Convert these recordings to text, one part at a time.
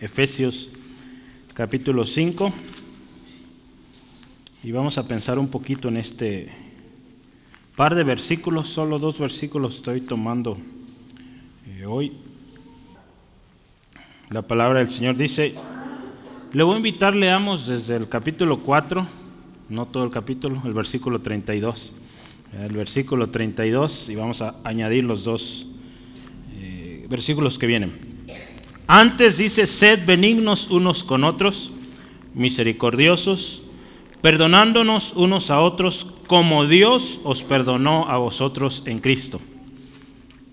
Efesios capítulo 5 y vamos a pensar un poquito en este par de versículos, solo dos versículos estoy tomando eh, hoy. La palabra del Señor dice, le voy a invitar, leamos desde el capítulo 4, no todo el capítulo, el versículo 32. El versículo 32 y vamos a añadir los dos eh, versículos que vienen. Antes dice, sed benignos unos con otros, misericordiosos, perdonándonos unos a otros como Dios os perdonó a vosotros en Cristo.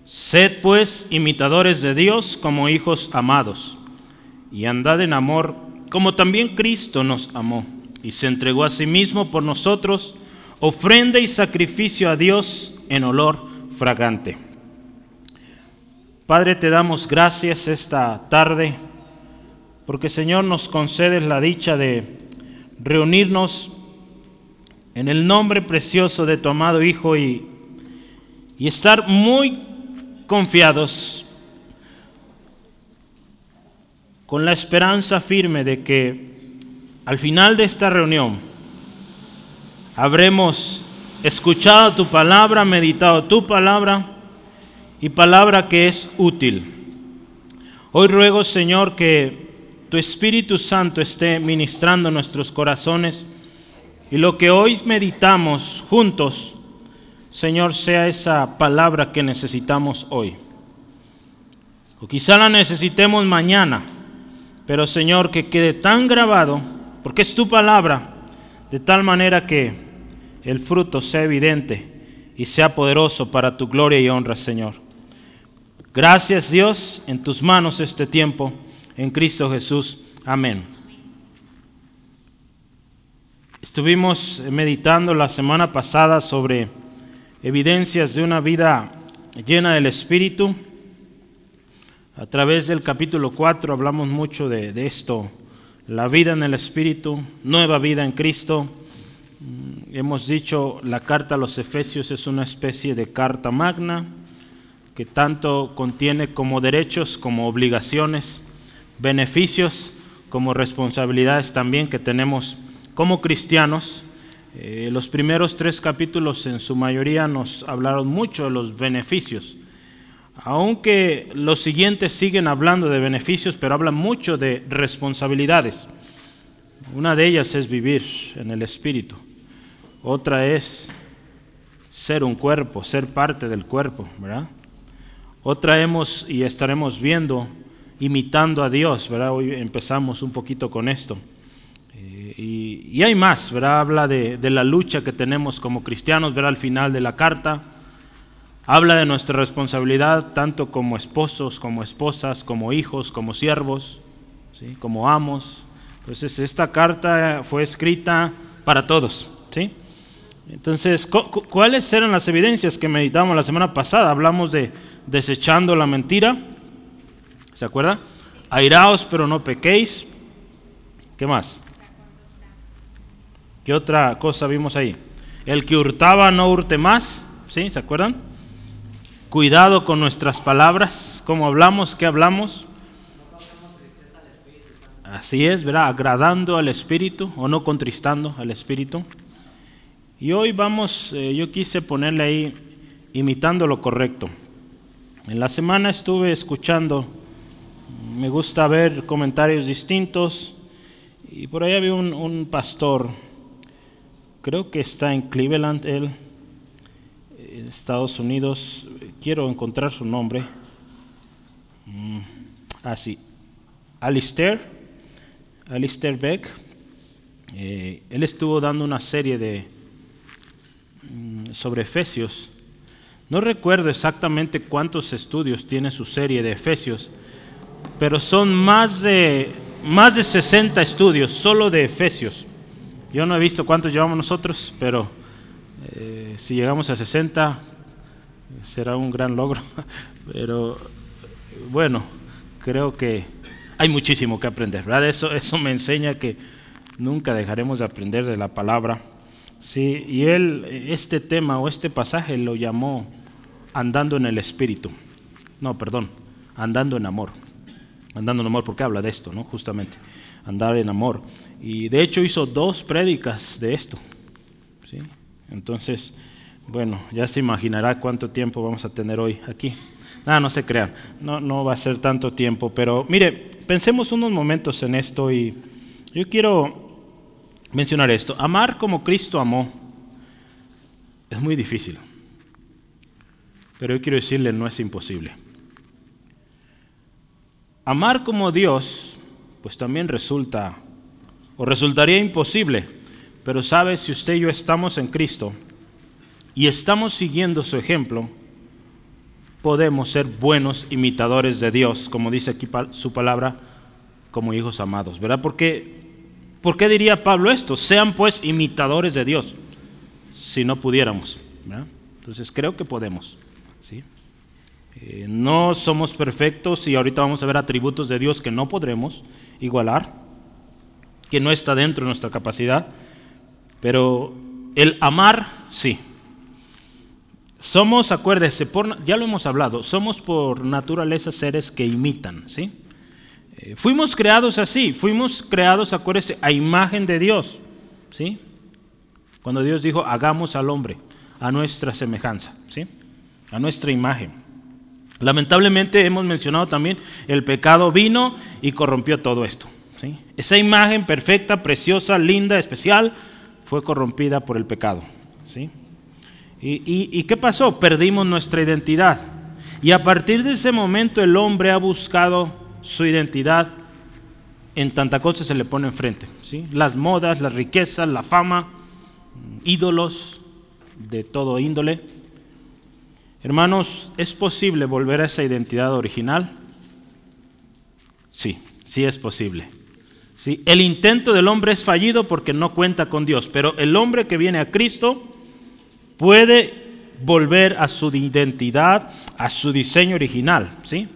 Sed pues imitadores de Dios como hijos amados, y andad en amor como también Cristo nos amó y se entregó a sí mismo por nosotros, ofrenda y sacrificio a Dios en olor fragante. Padre, te damos gracias esta tarde, porque Señor nos concedes la dicha de reunirnos en el nombre precioso de tu amado Hijo y, y estar muy confiados con la esperanza firme de que al final de esta reunión habremos escuchado tu palabra, meditado tu palabra y palabra que es útil. Hoy ruego, Señor, que tu Espíritu Santo esté ministrando nuestros corazones y lo que hoy meditamos juntos, Señor, sea esa palabra que necesitamos hoy. O quizá la necesitemos mañana, pero Señor, que quede tan grabado, porque es tu palabra, de tal manera que el fruto sea evidente y sea poderoso para tu gloria y honra, Señor. Gracias Dios, en tus manos este tiempo, en Cristo Jesús. Amén. Estuvimos meditando la semana pasada sobre evidencias de una vida llena del Espíritu. A través del capítulo 4 hablamos mucho de, de esto, la vida en el Espíritu, nueva vida en Cristo. Mm, hemos dicho, la carta a los Efesios es una especie de carta magna que tanto contiene como derechos, como obligaciones, beneficios, como responsabilidades también que tenemos como cristianos. Eh, los primeros tres capítulos en su mayoría nos hablaron mucho de los beneficios, aunque los siguientes siguen hablando de beneficios, pero hablan mucho de responsabilidades. Una de ellas es vivir en el Espíritu, otra es ser un cuerpo, ser parte del cuerpo, ¿verdad? Otra hemos y estaremos viendo imitando a Dios, ¿verdad? Hoy empezamos un poquito con esto. Eh, y, hay más, ¿verdad? Habla de, de, la lucha que tenemos como cristianos, ¿verdad? Al final de la carta. Habla de nuestra responsabilidad tanto como esposos, como esposas, como hijos, como siervos, ¿sí? como amos. Entonces, esta carta fue escrita para todos, ¿sí? Entonces, ¿cuáles eran las evidencias que meditamos la semana pasada? Hablamos de desechando la mentira. ¿Se acuerda? Airaos, pero no pequéis. ¿Qué más? ¿Qué otra cosa vimos ahí? El que hurtaba no hurte más. ¿Sí? ¿Se acuerdan? Cuidado con nuestras palabras. ¿Cómo hablamos? ¿Qué hablamos? Así es, ¿verdad? Agradando al Espíritu o no contristando al Espíritu. Y hoy vamos, eh, yo quise ponerle ahí imitando lo correcto. En la semana estuve escuchando, me gusta ver comentarios distintos, y por ahí había un, pastor, creo que está en Cleveland, él, en Estados Unidos, quiero encontrar su nombre. Mm, ah, Alistair, Alistair Beck. Eh, él estuvo dando una serie de sobre Efesios. No recuerdo exactamente cuántos estudios tiene su serie de Efesios, pero son más de, más de 60 estudios solo de Efesios. Yo no he visto cuántos llevamos nosotros, pero eh, si llegamos a 60 será un gran logro. Pero bueno, creo que hay muchísimo que aprender, ¿verdad? Eso, eso me enseña que nunca dejaremos de aprender de la palabra. Sí, y él, este tema o este pasaje lo llamó andando en el Espíritu. No, perdón, andando en amor. andando en amor, porque habla de esto, ¿no? Justamente, andar en amor. Y de hecho hizo dos prédicas de esto. ¿sí? Entonces, bueno, ya se imaginará cuánto tiempo vamos a tener hoy aquí. No se crean, no, no va a ser tanto tiempo, pero mire, pensemos unos momentos en esto y yo quiero mencionar esto. Amar como Cristo amó es muy difícil, pero yo quiero decirle, no es imposible. Amar como Dios, pues también resulta, o resultaría imposible, pero sabe, si usted y yo estamos en Cristo y estamos siguiendo su ejemplo, podemos ser buenos imitadores de Dios, como dice aquí su palabra, como hijos amados, ¿verdad? Porque, ¿Por qué diría Pablo esto? Sean pues imitadores de Dios, si no pudiéramos. Entonces creo que podemos, ¿sí? Eh, no somos perfectos y ahorita vamos a ver atributos de Dios que no podremos igualar, que no está dentro de nuestra capacidad, pero el amar, sí. Somos, acuérdese, ya lo hemos hablado, somos por naturaleza seres que imitan, ¿sí? Eh, fuimos creados así, fuimos creados, acuérdese, a imagen de Dios, ¿sí? Cuando Dios dijo, hagamos al hombre a nuestra semejanza, ¿sí? A nuestra imagen. Lamentablemente hemos mencionado también, el pecado vino y corrompió todo esto, ¿sí? Esa imagen perfecta, preciosa, linda, especial, fue corrompida por el pecado, ¿sí? ¿Y, qué pasó? Perdimos nuestra identidad. Y a partir de ese momento el hombre ha buscado su identidad en tanta cosa se le pone enfrente. ¿sí? Las modas, las riquezas, la fama, ídolos de todo índole. Hermanos, ¿es posible volver a esa identidad original? Sí, sí es posible. ¿Sí? El intento del hombre es fallido porque no cuenta con Dios, pero el hombre que viene a Cristo puede volver a su identidad, a su diseño original, ¿sí?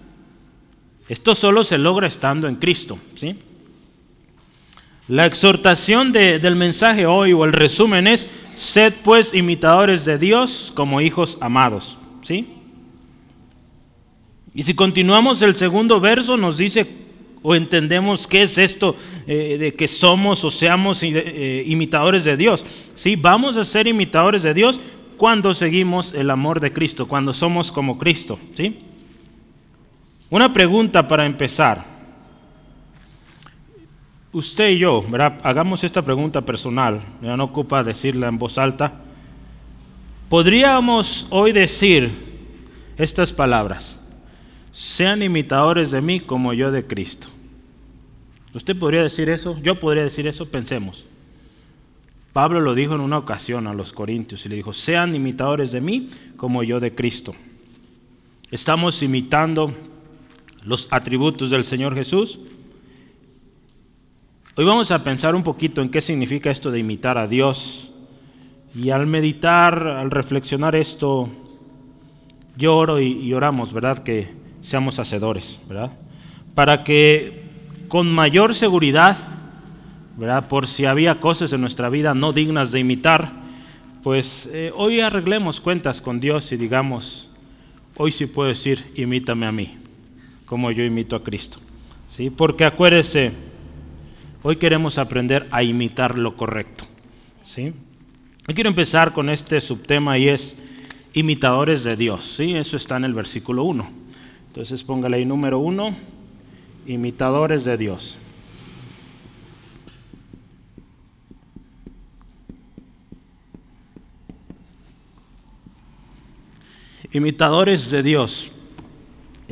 Esto solo se logra estando en Cristo, ¿sí? La exhortación del mensaje hoy o el resumen es, sed pues imitadores de Dios como hijos amados, ¿sí? Y si continuamos el segundo verso nos dice o entendemos qué es esto eh, de que somos o seamos eh, imitadores de Dios. Sí, vamos a ser imitadores de Dios cuando seguimos el amor de Cristo, cuando somos como Cristo. ¿sí? Una pregunta para empezar. Usted y yo, hagamos esta pregunta personal, ya no ocupa decirla en voz alta. ¿Podríamos hoy decir estas palabras? sean imitadores de mí como yo de Cristo. ¿Usted podría decir eso? Yo podría decir eso, pensemos. Pablo lo dijo en una ocasión a los corintios y le dijo, sean imitadores de mí como yo de Cristo. Estamos imitando los atributos del Señor Jesús. Hoy vamos a pensar un poquito en qué significa esto de imitar a Dios. Y al meditar, al reflexionar esto, lloro y, y oramos, ¿verdad? Que seamos hacedores, ¿verdad? Para que con mayor seguridad, ¿verdad? Por si había cosas en nuestra vida no dignas de imitar, pues eh, hoy arreglemos cuentas con Dios y digamos, hoy sí puedo decir, imítame a mí, como yo imito a Cristo. ¿Sí? Porque acuérdese, hoy queremos aprender a imitar lo correcto. ¿Sí? Yo quiero empezar con este subtema y es imitadores de Dios. ¿sí? Eso está en el versículo 1. Entonces póngale ahí número uno, imitadores de Dios. Imitadores de Dios.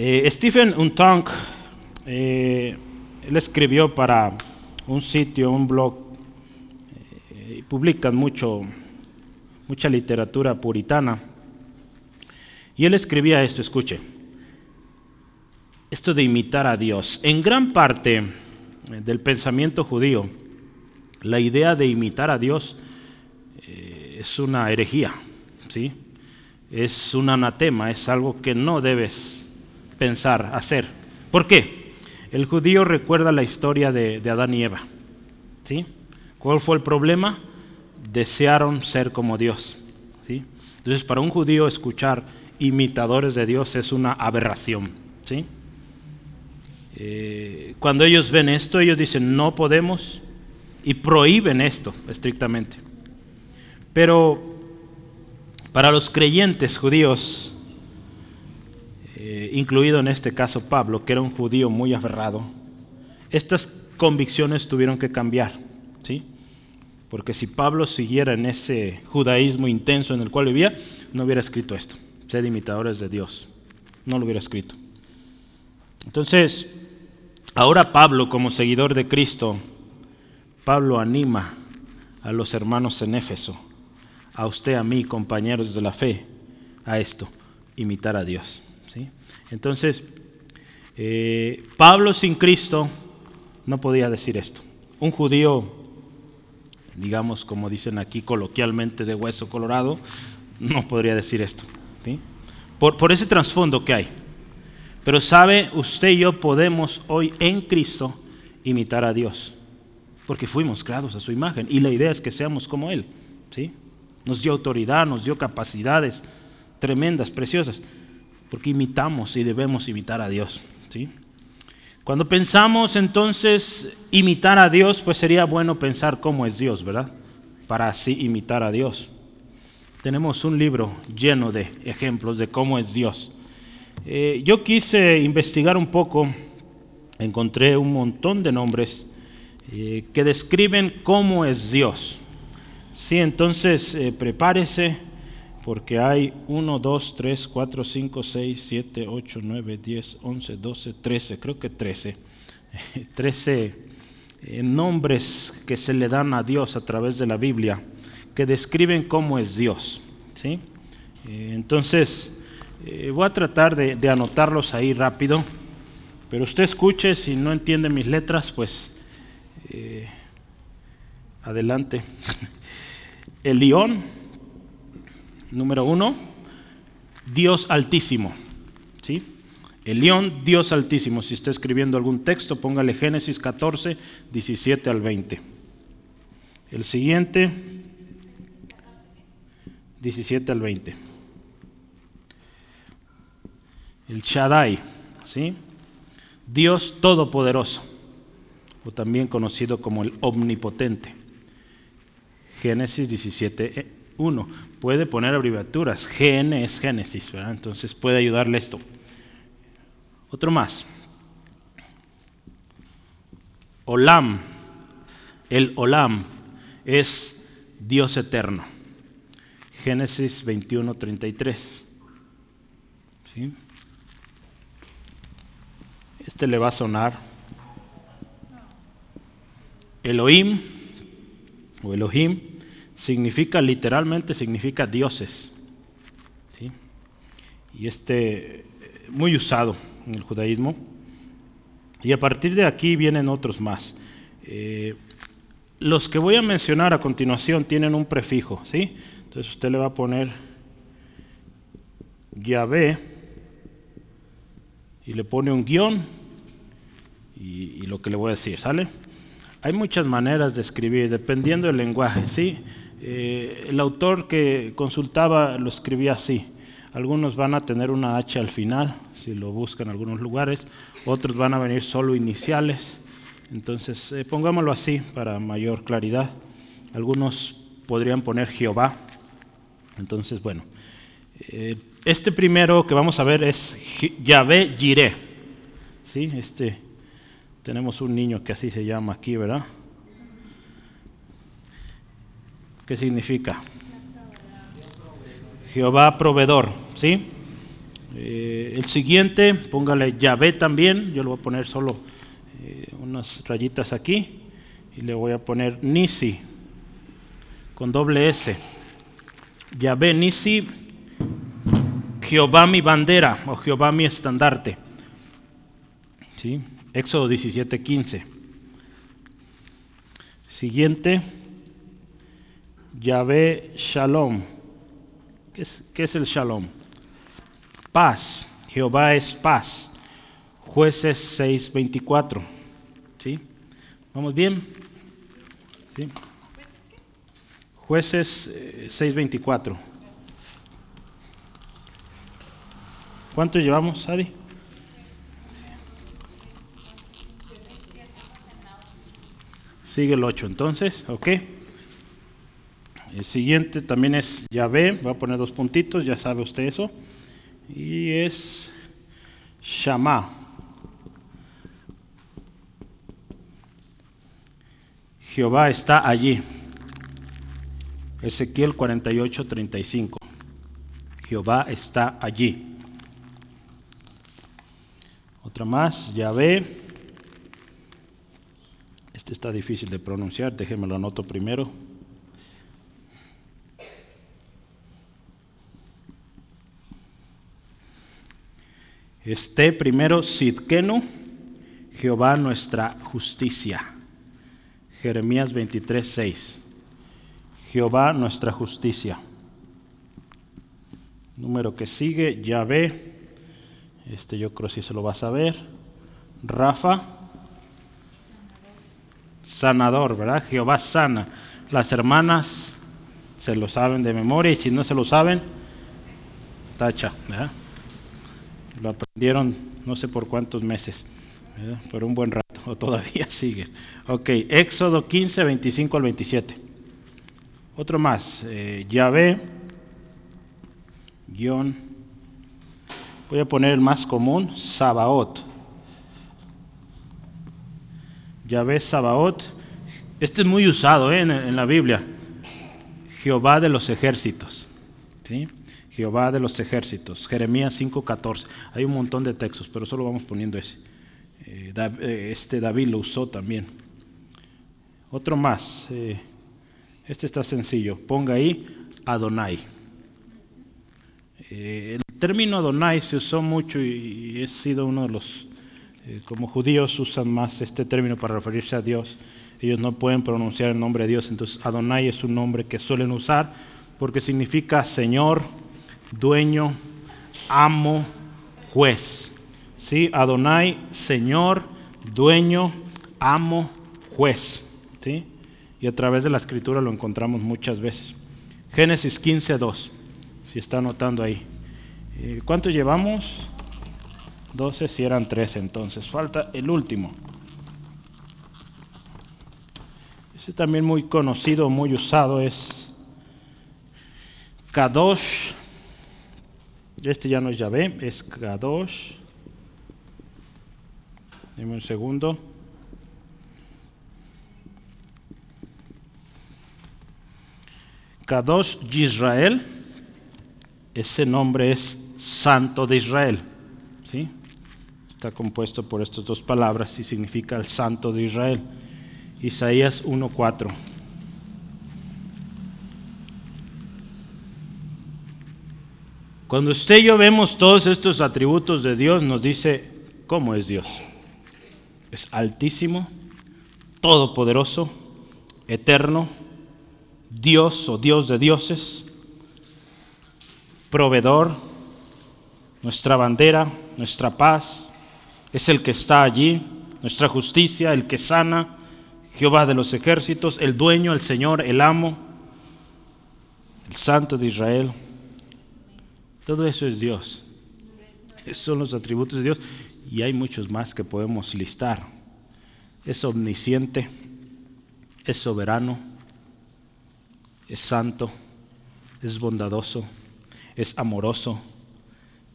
Eh, Stephen Untonk, eh, él escribió para un sitio, un blog, eh, publican mucho, mucha literatura puritana. Y él escribía esto, escuche esto de imitar a Dios. En gran parte eh, del pensamiento judío, la idea de imitar a Dios es una herejía, ¿sí? es un anatema, es algo que no debes pensar, hacer. ¿Por qué? El judío recuerda la historia de, Adán y Eva. ¿sí? ¿Cuál fue el problema? Desearon ser como Dios. ¿sí? Entonces, para un judío escuchar imitadores de Dios es una aberración. ¿sí? Eh, cuando ellos ven esto, ellos dicen, no podemos y prohíben esto estrictamente. Pero para los creyentes judíos, incluido en este caso Pablo, que era un judío muy aferrado, estas convicciones tuvieron que cambiar, ¿sí? Porque si Pablo siguiera en ese judaísmo intenso en el cual vivía, no hubiera escrito esto, sed imitadores de Dios, no lo hubiera escrito. Entonces, ahora Pablo como seguidor de Cristo, Pablo anima a los hermanos en Éfeso, a usted, a mí, compañeros de la fe, a esto, imitar a Dios. ¿Sí? Entonces, eh, Pablo sin Cristo no podía decir esto. Un judío, digamos como dicen aquí coloquialmente de hueso colorado, no podría decir esto. Por, por ese trasfondo que hay. Pero sabe, usted y yo podemos hoy en Cristo imitar a Dios. Porque fuimos creados a su imagen. Y la idea es que seamos como Él. ¿sí? Nos dio autoridad, nos dio capacidades tremendas, preciosas. Porque imitamos y debemos imitar a Dios. ¿sí? Cuando pensamos entonces imitar a Dios, pues sería bueno pensar cómo es Dios, ¿verdad? Para así imitar a Dios. Tenemos un libro lleno de ejemplos de cómo es Dios. Eh, yo quise investigar un poco, encontré un montón de nombres eh, que describen cómo es Dios. Sí, entonces eh, prepárese porque hay 1, 2, 3, 4, 5, 6, 7, 8, 9, 10, 11, 12, 13, creo que 13. 13 nombres que se le dan a Dios a través de la Biblia que describen cómo es Dios. ¿sí? entonces, eh, voy a tratar de, anotarlos ahí rápido, pero usted escuche, si no entiende mis letras, pues eh, adelante. El león, número uno, Dios altísimo. ¿sí? El león, Dios altísimo. Si está escribiendo algún texto, póngale Génesis 14, 17 al 20. El siguiente, 17 al 20 el Shaddai, ¿sí? Dios Todopoderoso, o también conocido como el Omnipotente. Génesis 17, 1. Puede poner abreviaturas. GN es Génesis, ¿verdad? Entonces puede ayudarle esto. Otro más. Olam. El Olam es Dios eterno. Génesis 21, 33. ¿Sí? Este le va a sonar. Elohim o Elohim significa literalmente significa dioses. Y este muy usado en el judaísmo. Y a partir de aquí vienen otros más. Eh, los que voy a mencionar a continuación tienen un prefijo, ¿sí? Entonces usted le va a poner Yahvé y le pone un guion y, lo que le voy a decir, ¿sale? Hay muchas maneras de escribir, dependiendo del lenguaje, ¿sí? Eh, el autor que consultaba lo escribía así. Algunos van a tener una H al final, si lo buscan en algunos lugares, otros van a venir solo iniciales. Entonces, eh, pongámoslo así para mayor claridad. Algunos podrían poner Jehová. Entonces, bueno, eh, este primero que vamos a ver es Yahvé Jireh. ¿Sí? Este tenemos un niño que así se llama aquí, ¿verdad? ¿Qué significa? Jehová proveedor, ¿sí? Eh, el siguiente, póngale Yahvé también, yo le voy a poner solo eh, unas rayitas aquí y le voy a poner Nisi con doble S. Yahvé Nisi, Jehová mi bandera o Jehová mi estandarte. ¿Sí? Éxodo 17, 15. Siguiente, Yahvé Shalom. ¿Qué es, ¿Qué es, el Shalom? Paz. Jehová es paz. Jueces 6:24. ¿Sí? ¿Vamos bien? ¿Sí? Jueces eh, 6:24. ¿Cuántos llevamos, Adi? Sigue el 8 entonces, ¿ok? El siguiente también es Yahvé, voy a poner dos puntitos, ya sabe usted eso. Y es Shama. Jehová está allí. Ezequiel 48, 35. Jehová está allí. Otra más, Yahvé. Este está difícil de pronunciar, déjenme lo anoto primero. Este primero Sidkenu, Jehová nuestra justicia. Jeremías 23, 6. Jehová nuestra justicia. Número que sigue, Yahvé. Este yo creo si se lo va a saber. Rafa. Sanador, ¿verdad? Jehová sana. Las hermanas se lo saben de memoria y si no se lo saben, tacha, ¿verdad? Lo aprendieron no sé por cuántos meses, por un buen rato, o todavía sigue. Ok, Éxodo 15, 25 al 27. Otro más, eh, Yahvé, guion, voy a poner el más común, Sabaot. Yahvé Sabaot, este es muy usado ¿eh? en, en, la Biblia, Jehová de los ejércitos. ¿sí? Jehová de los ejércitos, Jeremías 5:14. Hay un montón de textos, pero solo vamos poniendo ese. Eh, este David lo usó también. Otro más. Eh, este está sencillo. Ponga ahí Adonai. Eh, el término Adonai se usó mucho y, y he sido uno de los, como judíos usan más este término para referirse a Dios. Ellos no pueden pronunciar el nombre de Dios, entonces Adonai es un nombre que suelen usar porque significa Señor, dueño, amo, juez. ¿Sí? Adonai, Señor, dueño, amo, juez. ¿Sí? Y a través de la escritura lo encontramos muchas veces. Génesis 15, 2. Si está anotando ahí. Eh, ¿Cuánto llevamos? 12, si eran 13 entonces. Falta el último. Ese también muy conocido, muy usado es Kadosh este ya no es Yahvé, es Kadosh. Dime un segundo. Kadosh Israel, ese nombre es Santo de Israel. ¿sí? Está compuesto por estas dos palabras y significa el Santo de Israel. Isaías 1.4. Cuando usted y yo vemos todos estos atributos de Dios, nos dice cómo es Dios. Es altísimo, todopoderoso, eterno, Dios o Dios de dioses, proveedor, nuestra bandera, nuestra paz, es el que está allí, nuestra justicia, el que sana, Jehová de los ejércitos, el dueño, el Señor, el amo, el Santo de Israel. Todo eso es Dios. Son los atributos de Dios y hay muchos más que podemos listar. Es omnisciente, es soberano, es santo, es bondadoso, es amoroso,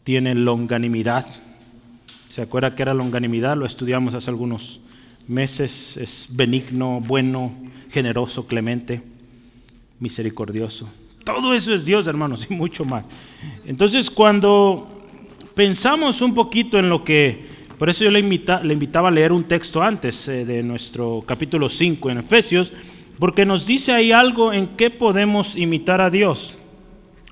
tiene longanimidad. ¿Se acuerda que era longanimidad? Lo estudiamos hace algunos meses. Es benigno, bueno, generoso, clemente, misericordioso. Todo eso es Dios, hermanos, y mucho más. Entonces, cuando pensamos un poquito en lo que, por eso yo le, invitaba a leer un texto antes eh, de nuestro capítulo 5 en Efesios, porque nos dice ahí algo en qué podemos imitar a Dios.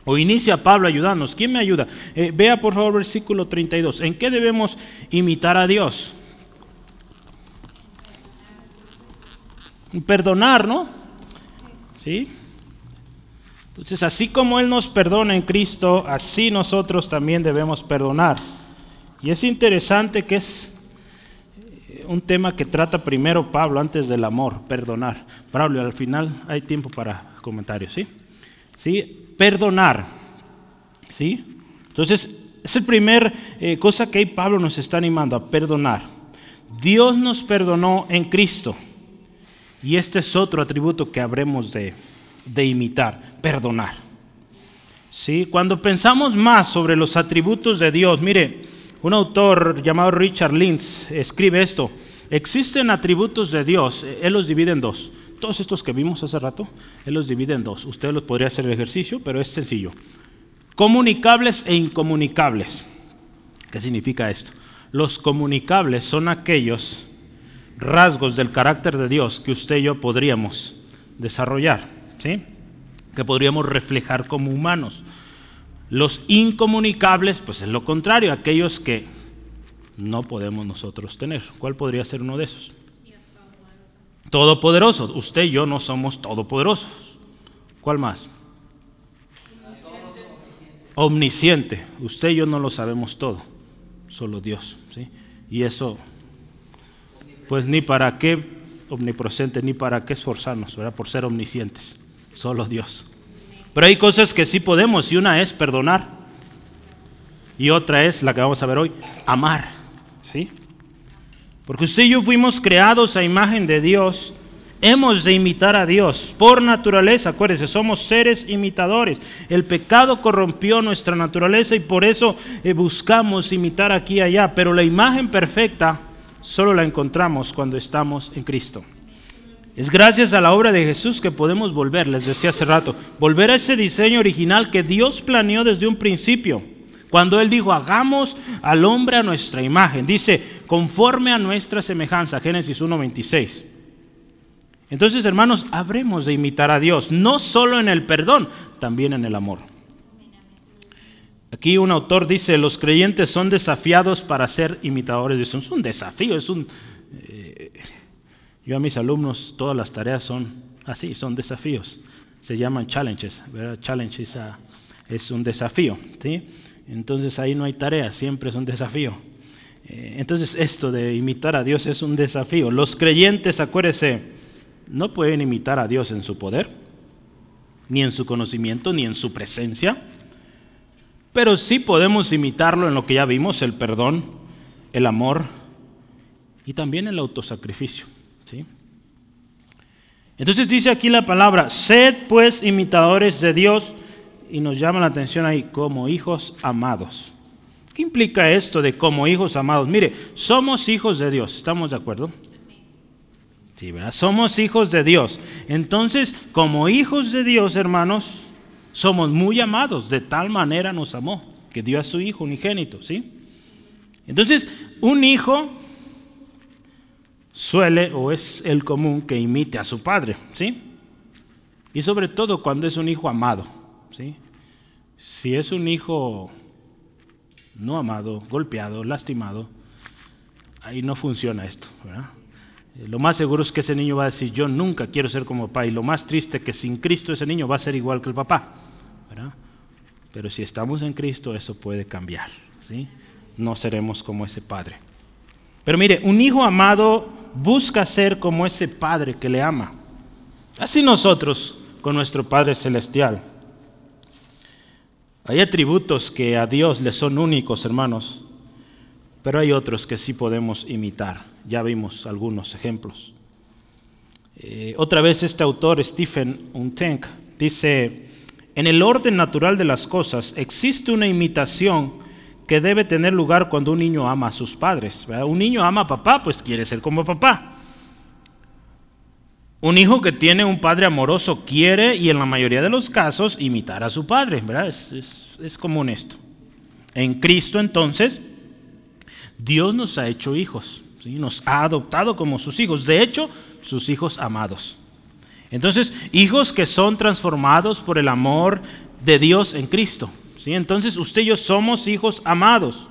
O inicia Pablo ayudándonos. ¿Quién me ayuda? Eh, vea por favor versículo 32. ¿En qué debemos imitar a Dios? Perdonar, ¿no? ¿Sí? Entonces, así como Él nos perdona en Cristo, así nosotros también debemos perdonar. Y es interesante que es eh, un tema que trata primero Pablo antes del amor, perdonar. Pablo, al final hay tiempo para comentarios, ¿sí? ¿Sí? Perdonar, ¿sí? Entonces, es el primer eh, cosa que Pablo nos está animando a perdonar. Dios nos perdonó en Cristo. Y este es otro atributo que habremos de, de imitar, perdonar. ¿Sí? Cuando pensamos más sobre los atributos de Dios, mire, un autor llamado Richard Lynch escribe esto, existen atributos de Dios, él los divide en dos. Todos estos que vimos hace rato, él los divide en dos. Usted los podría hacer el ejercicio, pero es sencillo. Comunicables e incomunicables. ¿Qué significa esto? Los comunicables son aquellos rasgos del carácter de Dios que usted y yo podríamos desarrollar, ¿sí? que podríamos reflejar como humanos. Los incomunicables, pues es lo contrario, aquellos que no podemos nosotros tener. ¿Cuál podría ser uno de esos? Todopoderoso. Usted y yo no somos todopoderosos. ¿Cuál más? Omnisciente. Usted y yo no lo sabemos todo, solo Dios. ¿sí? Y eso pues ni para qué omnipresente, ni para qué esforzarnos, ¿verdad? Por ser omniscientes, solo Dios. Pero hay cosas que sí podemos y una es perdonar y otra es la que vamos a ver hoy, amar, ¿sí? Porque usted y yo fuimos creados a imagen de Dios, hemos de imitar a Dios por naturaleza, acuérdense, somos seres imitadores. El pecado corrompió nuestra naturaleza y por eso eh, buscamos imitar aquí y allá, pero la imagen perfecta solo la encontramos cuando estamos en Cristo. Es gracias a la obra de Jesús que podemos volver, les decía hace rato, volver a ese diseño original que Dios planeó desde un principio. Cuando Él dijo, hagamos al hombre a nuestra imagen, dice, conforme a nuestra semejanza, Génesis 1.26. Entonces, hermanos, habremos de imitar a Dios, no solo en el perdón, también en el amor. Aquí un autor dice, los creyentes son desafiados para ser imitadores de Dios. Es un desafío, es un... Eh, yo a mis alumnos todas las tareas son así, son desafíos. Se llaman challenges, ¿verdad? Challenge es, un desafío, ¿sí? Entonces ahí no hay tareas, siempre es un desafío. Eh, entonces esto de imitar a Dios es un desafío. Los creyentes, acuérdense, no pueden imitar a Dios en su poder, ni en su conocimiento, ni en su presencia pero sí podemos imitarlo en lo que ya vimos, el perdón, el amor y también el autosacrificio. Entonces dice aquí la palabra, sed pues imitadores de Dios y nos llama la atención ahí como hijos amados. ¿Qué implica esto de como hijos amados? Mire, somos hijos de Dios, ¿estamos de acuerdo? Sí, ¿verdad? Somos hijos de Dios. Entonces, como hijos de Dios, hermanos, somos muy amados, de tal manera nos amó, que dio a su hijo unigénito, ¿sí? Entonces, un hijo suele o es el común que imite a su padre, ¿sí? Y sobre todo cuando es un hijo amado, ¿sí? Si es un hijo no amado, golpeado, lastimado, ahí no funciona esto, ¿verdad? Eh, lo más seguro es que ese niño va a decir, yo nunca quiero ser como papá. Y lo más triste es que sin Cristo ese niño va a ser igual que el papá. Pero si estamos en Cristo, eso puede cambiar. ¿sí? No seremos como ese padre. Pero mire, un hijo amado busca ser como ese padre que le ama. Así nosotros con nuestro Padre Celestial. Hay atributos que a Dios le son únicos, hermanos, pero hay otros que sí podemos imitar. Ya vimos algunos ejemplos. Eh, otra vez este autor, Stephen Untenk, dice, en el orden natural de las cosas existe una imitación que debe tener lugar cuando un niño ama a sus padres. Un niño ama a papá, pues quiere ser como papá. Un hijo que tiene un padre amoroso quiere, y en la mayoría de los casos, imitar a su padre. Es, común esto. En Cristo entonces, Dios nos ha hecho hijos, nos ha adoptado como sus hijos, de hecho, sus hijos amados. Entonces, hijos que son transformados por el amor de Dios en Cristo. Entonces, usted y yo somos hijos amados.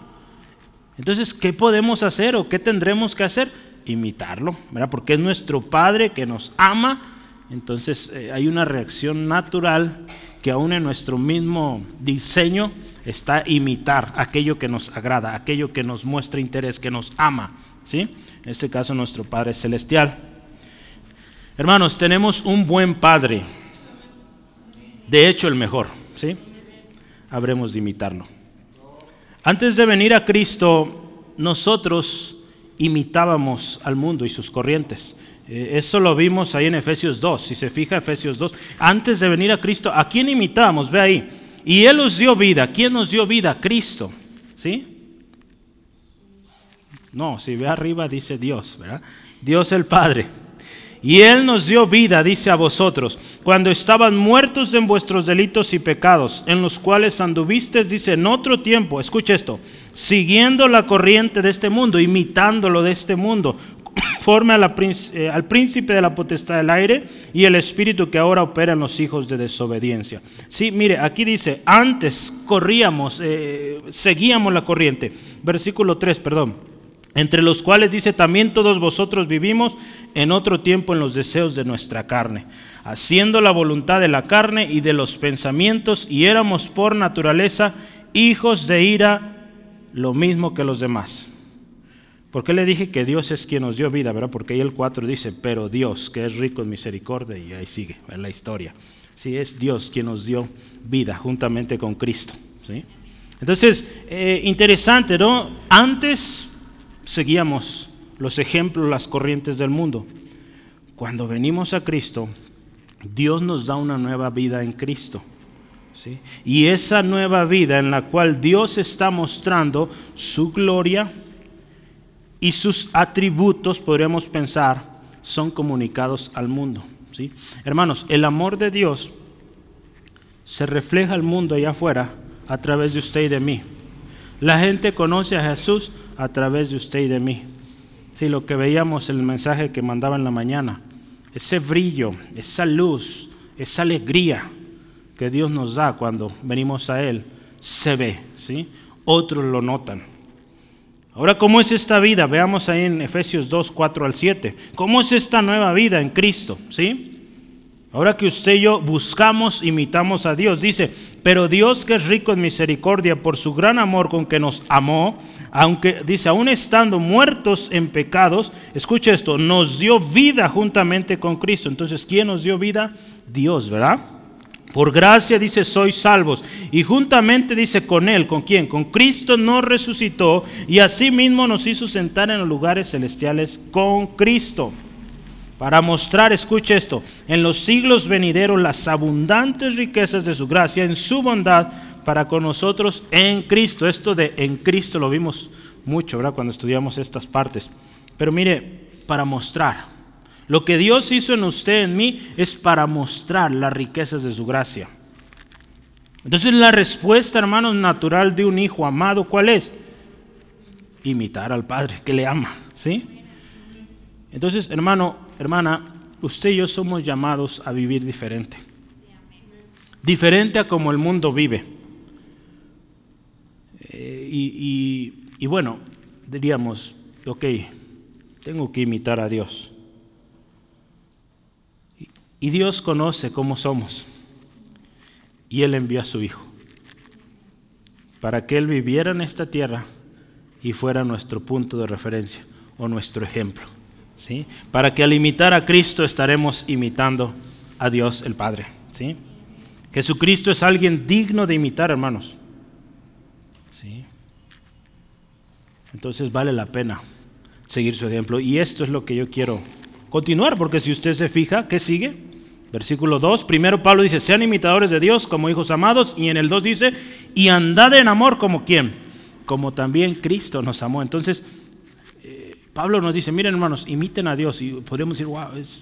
Entonces, ¿qué podemos hacer o qué tendremos que hacer? Imitarlo, ¿verdad? Porque es nuestro Padre que nos ama. Entonces, eh, hay una reacción natural que aún en nuestro mismo diseño está imitar aquello que nos agrada, aquello que nos muestra interés, que nos ama. ¿sí? En este caso, nuestro Padre Celestial. Hermanos, tenemos un buen Padre, de hecho el mejor, ¿sí? Habremos de imitarlo. Antes de venir a Cristo, nosotros imitábamos al mundo y sus corrientes. Eh, eso lo vimos ahí en Efesios 2. Si se fija, Efesios 2. Antes de venir a Cristo, ¿a quién imitábamos? Ve ahí. Y Él nos dio vida. ¿Quién nos dio vida? Cristo. ¿Sí? No, si ve arriba dice Dios, ¿verdad? Dios el Padre. Y Él nos dio vida, dice a vosotros, cuando estaban muertos en vuestros delitos y pecados, en los cuales anduvisteis, dice, en otro tiempo, escucha esto, siguiendo la corriente de este mundo, imitándolo de este mundo, conforme eh, al príncipe de la potestad del aire y el espíritu que ahora opera en los hijos de desobediencia. Sí, mire, aquí dice, antes corríamos, eh, seguíamos la corriente. Versículo 3, perdón entre los cuales dice también todos vosotros vivimos en otro tiempo en los deseos de nuestra carne, haciendo la voluntad de la carne y de los pensamientos, y éramos por naturaleza hijos de ira, lo mismo que los demás. ¿Por qué le dije que Dios es quien nos dio vida? ¿verdad? Porque ahí el 4 dice, pero Dios, que es rico en misericordia, y ahí sigue la historia. Sí, es Dios quien nos dio vida juntamente con Cristo. ¿sí? Entonces, eh, interesante, ¿no? Antes seguíamos los ejemplos, las corrientes del mundo. Cuando venimos a Cristo, Dios nos da una nueva vida en Cristo. ¿sí? Y esa nueva vida en la cual Dios está mostrando su gloria y sus atributos, podríamos pensar, son comunicados al mundo. ¿sí? Hermanos, el amor de Dios se refleja al mundo allá afuera a través de usted y de mí. La gente conoce a Jesús a través de usted y de mí. Sí, lo que veíamos el mensaje que mandaba en la mañana, ese brillo, esa luz, esa alegría que Dios nos da cuando venimos a Él, se ve, ¿sí? Otros lo notan. Ahora, ¿cómo es esta vida? Veamos ahí en Efesios 2, 4 al 7. ¿Cómo es esta nueva vida en Cristo? ¿Sí? Ahora que usted y yo buscamos, imitamos a Dios, dice, pero Dios que es rico en misericordia por su gran amor con que nos amó, aunque dice, aún estando muertos en pecados, escucha esto, nos dio vida juntamente con Cristo. Entonces, ¿quién nos dio vida? Dios, ¿verdad? Por gracia dice, sois salvos. Y juntamente dice, con Él, ¿con quién? Con Cristo nos resucitó y asimismo nos hizo sentar en los lugares celestiales con Cristo para mostrar, escuche esto, en los siglos venideros las abundantes riquezas de su gracia, en su bondad para con nosotros en Cristo. Esto de en Cristo lo vimos mucho, ¿verdad? Cuando estudiamos estas partes. Pero mire, para mostrar, lo que Dios hizo en usted, en mí, es para mostrar las riquezas de su gracia. Entonces la respuesta, hermanos, natural de un hijo amado, ¿cuál es? Imitar al Padre que le ama, ¿sí? Entonces, hermano, hermana, usted y yo somos llamados a vivir diferente. Diferente a como el mundo vive. Eh, y, bueno, diríamos, ok, tengo que imitar a Dios. Y Dios conoce cómo somos. Y Él envió a su Hijo para que Él viviera en esta tierra y fuera nuestro punto de referencia o nuestro ejemplo. Para que al imitar a Cristo estaremos imitando a Dios el Padre, ¿sí? Jesucristo es alguien digno de imitar, hermanos. ¿Sí? Entonces vale la pena seguir su ejemplo. Y esto es lo que yo quiero continuar, porque si usted se fija, ¿qué sigue? Versículo 2, primero Pablo dice, sean imitadores de Dios como hijos amados, y en el 2 dice, y andad en amor como quien, como también Cristo nos amó. Entonces, Pablo nos dice, miren hermanos, imiten a Dios. Y podríamos decir, wow, es,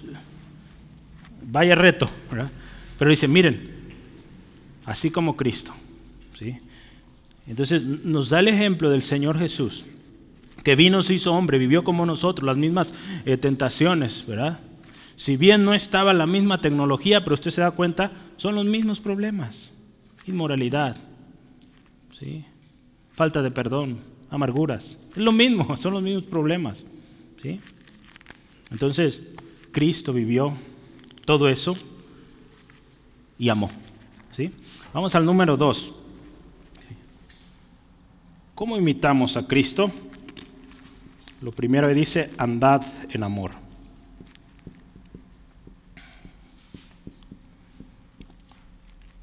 vaya reto. Pero dice, miren, así como Cristo. ¿sí? Entonces nos da el ejemplo del Señor Jesús, que vino, se hizo hombre, vivió como nosotros, las mismas eh, tentaciones, ¿verdad? Si bien no estaba la misma tecnología, pero usted se da cuenta, son los mismos problemas. Inmoralidad, ¿sí? falta de perdón, amarguras. Es lo mismo, son los mismos problemas. ¿sí? Entonces, Cristo vivió todo eso y amó. ¿sí? Vamos al número dos. ¿Cómo imitamos a Cristo? Lo primero que dice, andad en amor.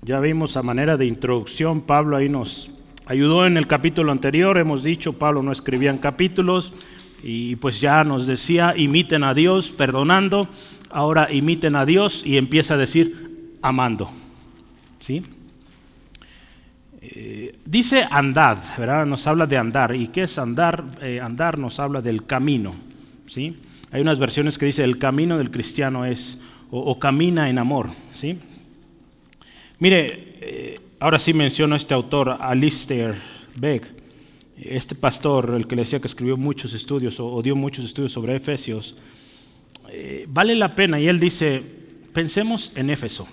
Ya vimos a manera de introducción, Pablo ahí nos Ayudó en el capítulo anterior, hemos dicho, Pablo no escribía en capítulos, y pues ya nos decía, imiten a Dios perdonando, ahora imiten a Dios y empieza a decir amando. ¿Sí? Eh, dice andad, ¿verdad? Nos habla de andar. ¿Y qué es andar? Eh, andar nos habla del camino. ¿sí? Hay unas versiones que dice el camino del cristiano es o, camina en amor. ¿sí? Mire, eh, ahora sí menciono a este autor, Alistair Begg, este pastor, el que le decía que escribió muchos estudios o, dio muchos estudios sobre Efesios. vale la pena, y él dice, pensemos en Éfeso.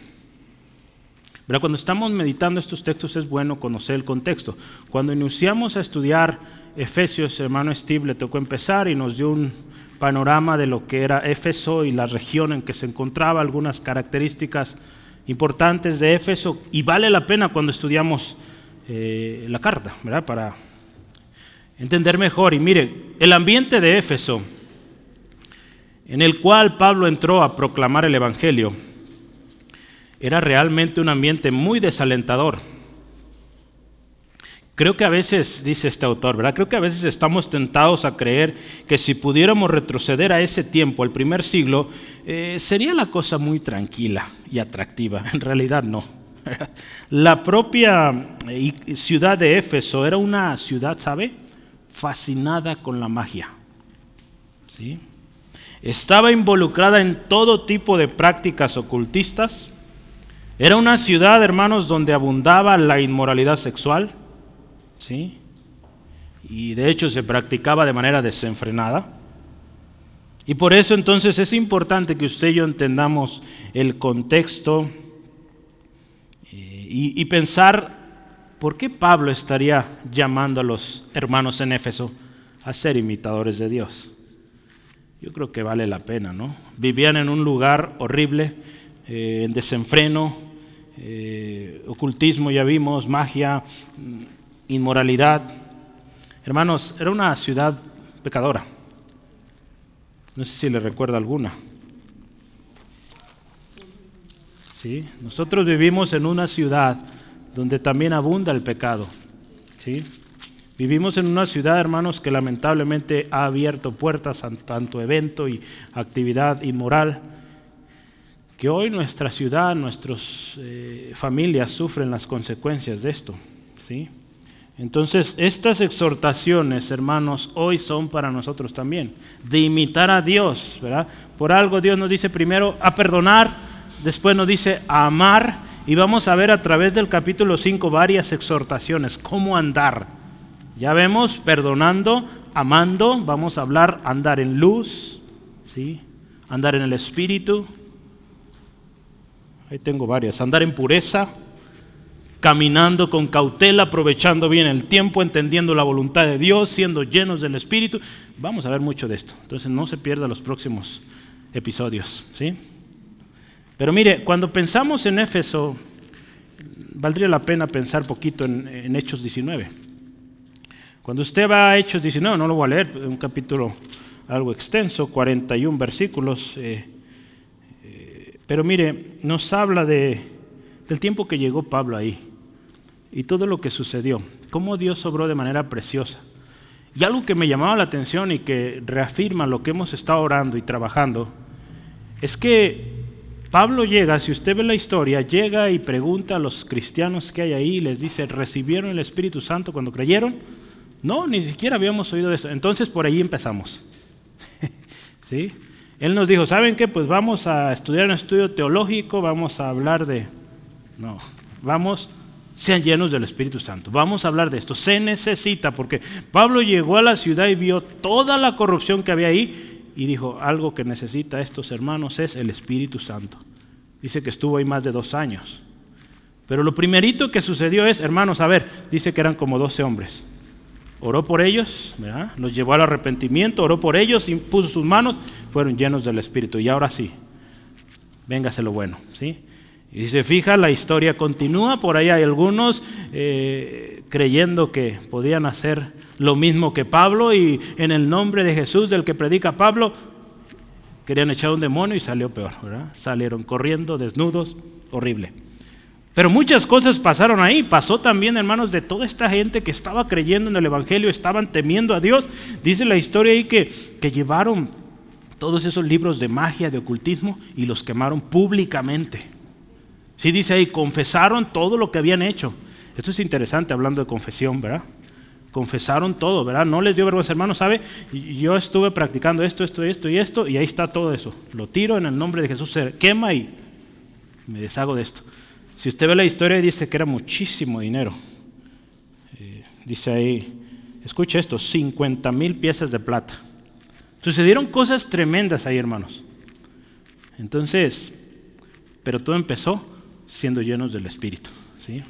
Pero cuando estamos meditando estos textos es bueno conocer el contexto. Cuando iniciamos a estudiar Efesios, hermano Steve le tocó empezar y nos dio un panorama de lo que era Éfeso y la región en que se encontraba, algunas características importantes de Éfeso, y vale la pena cuando estudiamos eh, la carta, ¿verdad? Para entender mejor. Y mire, el ambiente de Éfeso, en el cual Pablo entró a proclamar el Evangelio, era realmente un ambiente muy desalentador. Creo que a veces, dice este autor, ¿verdad? Creo que a veces estamos tentados a creer que si pudiéramos retroceder a ese tiempo, al primer siglo, eh, sería la cosa muy tranquila y atractiva. En realidad no. La propia eh, ciudad de Éfeso era una ciudad, ¿sabe? Fascinada con la magia. ¿Sí? Estaba involucrada en todo tipo de prácticas ocultistas era una ciudad, hermanos, donde abundaba la inmoralidad sexual, ¿sí? Y de hecho se practicaba de manera desenfrenada. Y por eso entonces es importante que usted y yo entendamos el contexto eh, y, pensar por qué Pablo estaría llamando a los hermanos en Éfeso a ser imitadores de Dios. Yo creo que vale la pena, ¿no? Vivían en un lugar horrible, eh, en desenfreno, eh, ocultismo, ya vimos, magia, inmoralidad. Hermanos, era una ciudad pecadora. No sé si le recuerda alguna. ¿Sí? Nosotros vivimos en una ciudad donde también abunda el pecado. ¿Sí? Vivimos en una ciudad, hermanos, que lamentablemente ha abierto puertas a tanto evento y actividad inmoral que hoy nuestra ciudad, nuestras eh, familias sufren las consecuencias de esto. ¿sí? Entonces, estas exhortaciones, hermanos, hoy son para nosotros también, de imitar a Dios, ¿verdad? Por algo Dios nos dice primero a perdonar, después nos dice a amar, y vamos a ver a través del capítulo 5 varias exhortaciones, cómo andar. Ya vemos, perdonando, amando, vamos a hablar andar en luz, ¿sí? Andar en el Espíritu, Ahí tengo varias. Andar en pureza, caminando con cautela, aprovechando bien el tiempo, entendiendo la voluntad de Dios, siendo llenos del Espíritu. Vamos a ver mucho de esto. Entonces no se pierda los próximos episodios. ¿sí? Pero mire, cuando pensamos en Éfeso, valdría la pena pensar poquito en, Hechos 19. Cuando usted va a Hechos 19, no lo voy a leer, un capítulo algo extenso, 41 versículos. Eh, pero mire, nos habla de, del tiempo que llegó Pablo ahí y todo lo que sucedió, cómo Dios obró de manera preciosa. Y algo que me llamaba la atención y que reafirma lo que hemos estado orando y trabajando, es que Pablo llega, si usted ve la historia, llega y pregunta a los cristianos que hay ahí, les dice, ¿recibieron el Espíritu Santo cuando creyeron? No, ni siquiera habíamos oído eso. Entonces por ahí empezamos. ¿Sí? Él nos dijo, ¿saben qué? Pues vamos a estudiar un estudio teológico, vamos a hablar de... No, vamos, sean llenos del Espíritu Santo. Vamos a hablar de esto. Se necesita, porque Pablo llegó a la ciudad y vio toda la corrupción que había ahí y dijo, algo que necesita estos hermanos es el Espíritu Santo. Dice que estuvo ahí más de dos años. Pero lo primerito que sucedió es, hermanos, a ver, dice que eran como 12 hombres oró por ellos, los llevó al arrepentimiento, oró por ellos, impuso sus manos, fueron llenos del Espíritu. Y ahora sí, véngase lo bueno. ¿sí? Y si se fija, la historia continúa, por ahí hay algunos eh, creyendo que podían hacer lo mismo que Pablo y en el nombre de Jesús del que predica Pablo, querían echar un demonio y salió peor, ¿verdad? Salieron corriendo, desnudos, horrible. Pero muchas cosas pasaron ahí. Pasó también, hermanos, de toda esta gente que estaba creyendo en el Evangelio, estaban temiendo a Dios. Dice la historia ahí que, que llevaron todos esos libros de magia, de ocultismo, y los quemaron públicamente. Sí dice ahí, confesaron todo lo que habían hecho. Esto es interesante hablando de confesión, ¿verdad? Confesaron todo, ¿verdad? No les dio vergüenza, hermano, ¿sabe? Yo estuve practicando esto, esto, esto y esto, y ahí está todo eso. Lo tiro en el nombre de Jesús, se quema y me deshago de esto. Si usted ve la historia, dice que era muchísimo dinero. Eh, dice ahí, escuche esto, 50 mil piezas de plata. Sucedieron cosas tremendas ahí, hermanos. Entonces, pero todo empezó siendo llenos del Espíritu. ¿sí?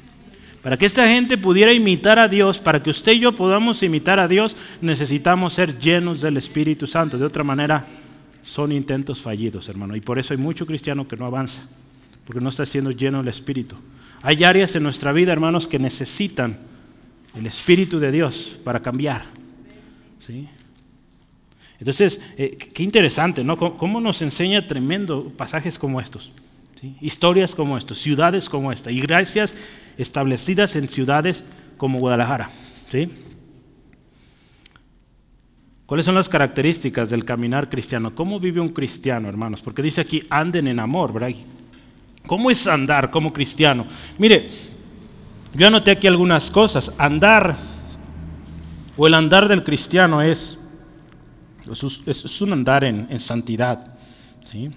Para que esta gente pudiera imitar a Dios, para que usted y yo podamos imitar a Dios, necesitamos ser llenos del Espíritu Santo. De otra manera, son intentos fallidos, hermano. Y por eso hay mucho cristiano que no avanza, porque no está siendo lleno del Espíritu. Hay áreas en nuestra vida, hermanos, que necesitan el Espíritu de Dios para cambiar. ¿sí? Entonces, eh, qué interesante, ¿no? ¿Cómo nos enseña tremendo pasajes como estos? Historias como estos, ciudades como esta, iglesias establecidas en ciudades como Guadalajara. ¿Cuáles son las características del caminar cristiano? ¿Cómo vive un cristiano, hermanos? Porque dice aquí, anden en amor, ¿verdad? ¿Cómo es andar como cristiano? Mire, yo anoté aquí algunas cosas. Andar, o el andar del cristiano es es, un andar en, santidad. ¿sí?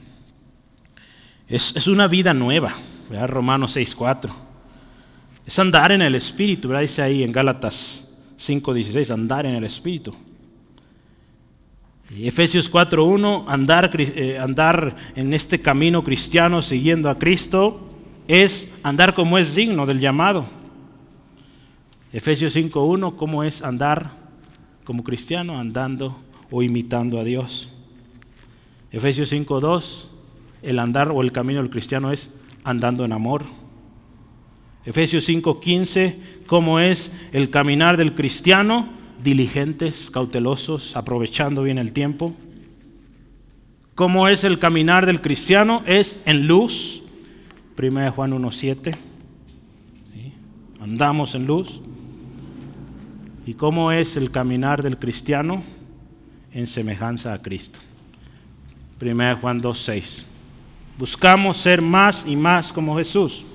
Es, una vida nueva. ¿verdad? Romanos 6.4. Es andar en el Espíritu. ¿verdad? Dice ahí en Gálatas 5.16. Andar en el Espíritu. Efesios 4.1. Andar, eh, andar en este camino cristiano siguiendo a Cristo es andar como es digno del llamado. Efesios 5.1, ¿cómo es andar como cristiano? Andando o imitando a Dios. Efesios 5.2, el andar o el camino del cristiano es andando en amor. Efesios 5.15, ¿cómo es el caminar del cristiano? Diligentes, cautelosos, aprovechando bien el tiempo. ¿Cómo es el caminar del cristiano? Es en luz. 1 Juan 1.7. Andamos en luz. ¿Y cómo es el caminar del cristiano? en semejanza a Cristo. 1 Juan 2.6. Buscamos ser más y más como Jesús.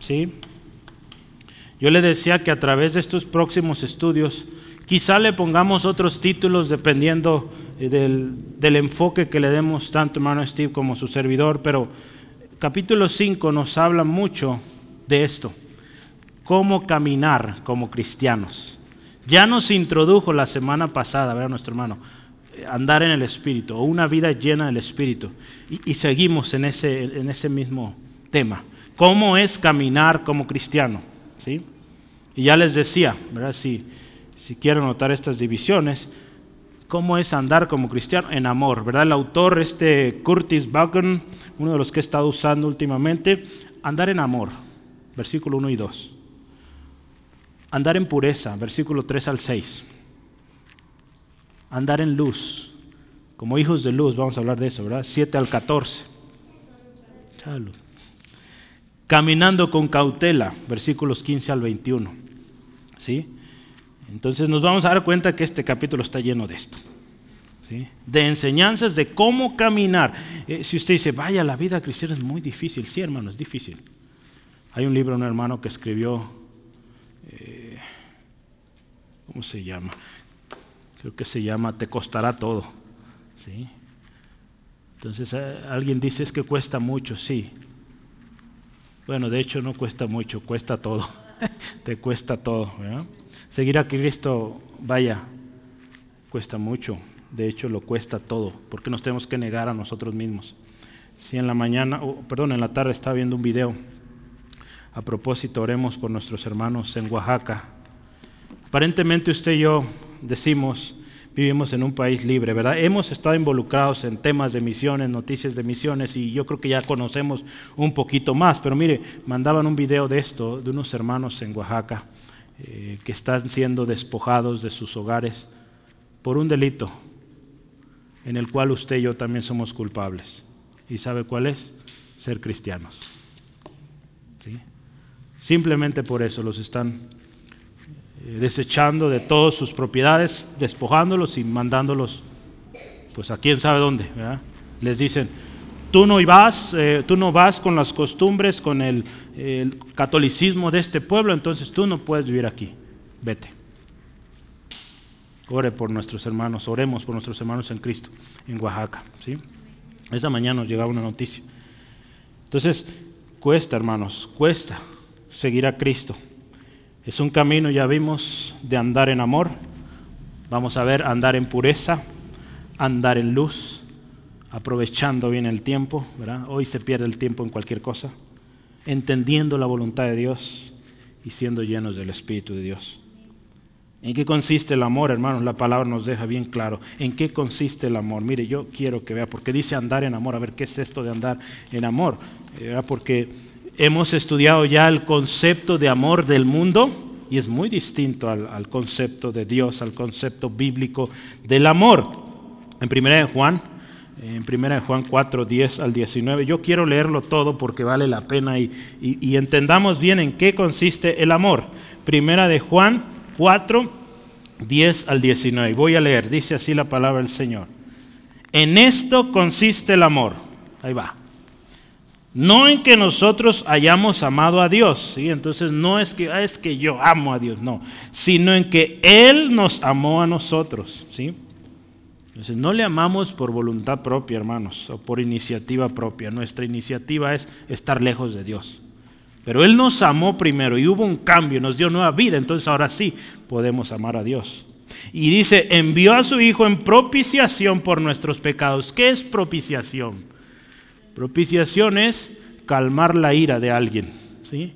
¿sí? Yo le decía que a través de estos próximos estudios, quizá le pongamos otros títulos dependiendo eh, del, del enfoque que le demos tanto hermano Steve como su servidor, pero capítulo 5 nos habla mucho de esto, cómo caminar como cristianos. Ya nos introdujo la semana pasada, ¿verdad, nuestro hermano? Andar en el Espíritu o una vida llena del Espíritu. Y, seguimos en ese, en ese mismo tema. ¿Cómo es caminar como cristiano? ¿Sí? Y ya les decía, ¿verdad? Si, si quiero notar estas divisiones, ¿cómo es andar como cristiano? En amor, ¿verdad? El autor, este Curtis Buchan, uno de los que he estado usando últimamente, andar en amor, versículo 1 y 2. Andar en pureza, versículo 3 al 6 andar en luz, como hijos de luz, vamos a hablar de eso, ¿verdad? 7 al 14. Caminando con cautela, versículos 15 al 21. ¿Sí? Entonces nos vamos a dar cuenta que este capítulo está lleno de esto. ¿sí? De enseñanzas de cómo caminar. Eh, si usted dice, vaya, la vida cristiana es muy difícil. Sí, hermano, es difícil. Hay un libro, un hermano que escribió, eh, ¿cómo se llama? Creo que se llama Te costará todo. ¿sí? Entonces eh, alguien dice es que cuesta mucho, sí. Bueno, de hecho no cuesta mucho, cuesta todo. Te cuesta todo. Seguir a Cristo, vaya, cuesta mucho. De hecho lo cuesta todo, porque nos tenemos que negar a nosotros mismos. Si en la mañana, perdón, en la tarde estaba viendo un video. A propósito, oremos por nuestros hermanos en Oaxaca. Aparentemente usted y yo decimos, vivimos en un país libre, ¿verdad? Hemos estado involucrados en temas de misiones, noticias de misiones, y yo creo que ya conocemos un poquito más, pero mire, mandaban un video de esto, de unos hermanos en Oaxaca, eh, que están siendo despojados de sus hogares por un delito en el cual usted y yo también somos culpables. ¿Y sabe cuál es? Ser cristianos. Simplemente por eso los están desechando de todas sus propiedades, despojándolos y mandándolos, pues a quién sabe dónde. Les dicen, tú no vas, eh, tú no vas con las costumbres, con el, catolicismo de este pueblo, entonces tú no puedes vivir aquí. Vete. Ore por nuestros hermanos, oremos por nuestros hermanos en Cristo, en Oaxaca. ¿sí? Esa mañana nos llegaba una noticia. Entonces, cuesta, hermanos, cuesta seguir a Cristo. Es un camino, ya vimos, de andar en amor. Vamos a ver andar en pureza, andar en luz, aprovechando bien el tiempo. ¿verdad? Hoy se pierde el tiempo en cualquier cosa. Entendiendo la voluntad de Dios y siendo llenos del Espíritu de Dios. ¿En qué consiste el amor, hermanos? La palabra nos deja bien claro. ¿En qué consiste el amor? Mire, yo quiero que vea, porque dice andar en amor. A ver, ¿qué es esto de andar en amor? Era porque hemos estudiado ya el concepto de amor del mundo y es muy distinto al, concepto de Dios, al concepto bíblico del amor. En 1 de Juan, en 1 de Juan 4, 10 al 19, yo quiero leerlo todo porque vale la pena y, y entendamos bien en qué consiste el amor. Primera de Juan 4, 10 al 19. Voy a leer, dice así la palabra del Señor. En esto consiste el amor. Ahí va no en que nosotros hayamos amado a Dios, ¿sí? entonces no es que, ah, es que yo amo a Dios, no, sino en que Él nos amó a nosotros. ¿sí? Entonces no le amamos por voluntad propia, hermanos, o por iniciativa propia. Nuestra iniciativa es estar lejos de Dios. Pero Él nos amó primero y hubo un cambio, nos dio nueva vida, entonces ahora sí podemos amar a Dios. Y dice, envió a su Hijo en propiciación por nuestros pecados. ¿Qué es propiciación? Propiciación es calmar la ira de alguien. ¿sí?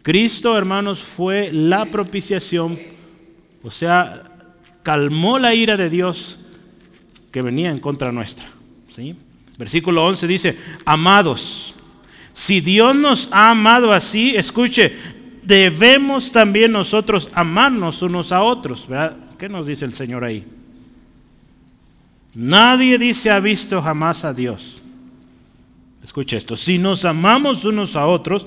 Cristo, hermanos, fue la propiciación, o sea, calmó la ira de Dios que venía en contra nuestra. ¿sí? Versículo 11 dice, amados, si Dios nos ha amado así, escuche, debemos también nosotros amarnos unos a otros. ¿Qué nos dice el Señor ahí? Nadie dice ha visto jamás a Dios. Escucha esto, si nos amamos unos a otros,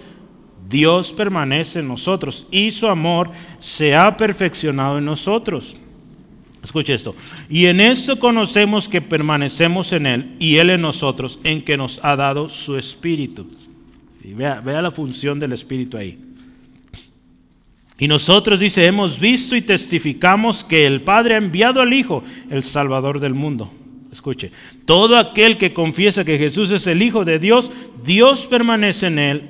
Dios permanece en nosotros y su amor se ha perfeccionado en nosotros. Escucha esto. Y en esto conocemos que permanecemos en Él y Él en nosotros, en que nos ha dado su Espíritu. Y vea, vea la función del Espíritu ahí. Y nosotros, dice, hemos visto y testificamos que el Padre ha enviado al Hijo, el Salvador del mundo. Escuche, todo aquel que confiesa que Jesús es el Hijo de Dios, Dios permanece en él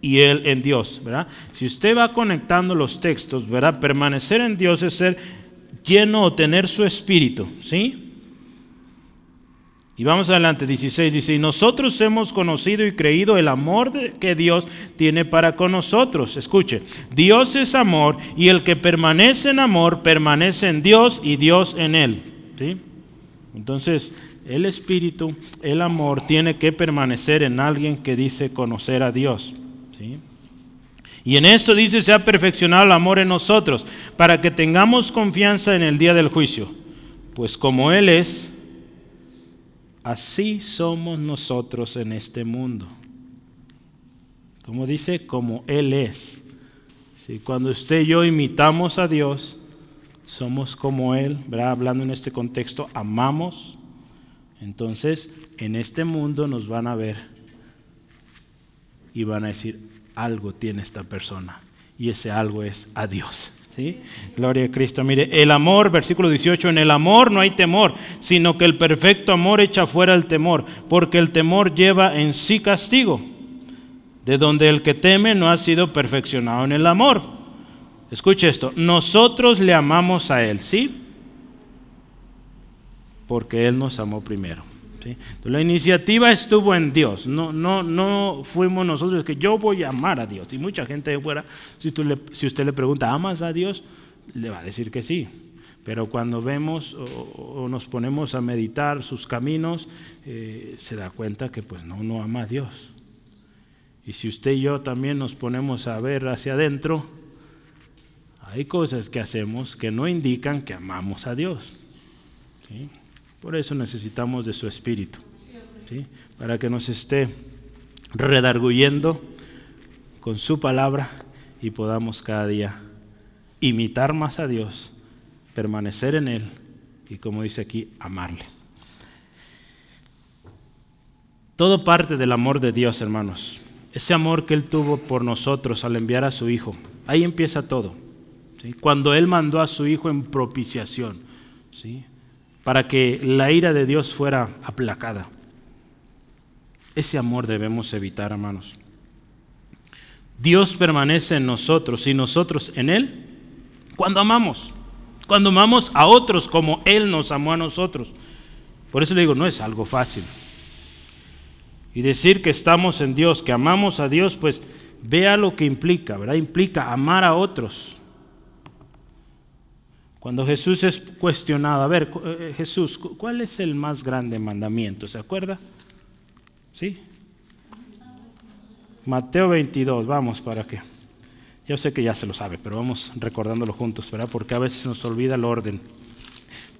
y él en Dios, ¿verdad? Si usted va conectando los textos, ¿verdad? Permanecer en Dios es ser lleno o tener su espíritu, ¿sí? Y vamos adelante, 16 dice, y nosotros hemos conocido y creído el amor que Dios tiene para con nosotros. Escuche, Dios es amor y el que permanece en amor permanece en Dios y Dios en él. ¿Sí? Entonces, el espíritu, el amor, tiene que permanecer en alguien que dice conocer a Dios. ¿sí? Y en esto dice, se ha perfeccionado el amor en nosotros, para que tengamos confianza en el día del juicio. Pues como Él es, así somos nosotros en este mundo. Como dice, como Él es. Cuando usted y yo imitamos a Dios, somos como Él, ¿verdad? hablando en este contexto, amamos, entonces en este mundo nos van a ver y van a decir, algo tiene esta persona, y ese algo es a Dios. ¿Sí? Gloria a Cristo. Mire, el amor, versículo 18, en el amor no hay temor, sino que el perfecto amor echa fuera el temor, porque el temor lleva en sí castigo, de donde el que teme no ha sido perfeccionado en el amor. Escuche esto, nosotros le amamos a Él, ¿sí? Porque Él nos amó primero. la iniciativa estuvo en Dios, no, no, no fuimos nosotros que yo voy a amar a Dios. Y mucha gente de fuera, si, si usted le pregunta, ¿amas a Dios? Le va a decir que sí. Pero cuando vemos o, nos ponemos a meditar sus caminos, eh, se da cuenta que pues no, no ama a Dios. Y si usted y yo también nos ponemos a ver hacia adentro, hay cosas que hacemos que no indican que amamos a Dios. Por eso necesitamos de su Espíritu, para que nos esté redarguyendo, con su palabra y podamos cada día imitar más a Dios, permanecer en Él y como dice aquí, amarle. Todo parte del amor de Dios, hermanos. Ese amor que Él tuvo por nosotros al enviar a su Hijo. Ahí empieza todo. Cuando Él mandó a su Hijo en propiciación, ¿sí? para que la ira de Dios fuera aplacada. Ese amor debemos evitar, hermanos. Dios permanece en nosotros y nosotros en Él cuando amamos. Cuando amamos a otros como Él nos amó a nosotros. Por eso le digo, no es algo fácil. Y decir que estamos en Dios, que amamos a Dios, pues vea lo que implica, ¿verdad? Implica amar a otros. Cuando Jesús es cuestionado, a ver, eh, Jesús, ¿cuál es el más grande mandamiento? ¿Se acuerda? ¿Sí? Mateo 22, vamos para qué. Yo sé que ya se lo sabe, pero vamos recordándolo juntos, ¿verdad? Porque a veces nos olvida el orden.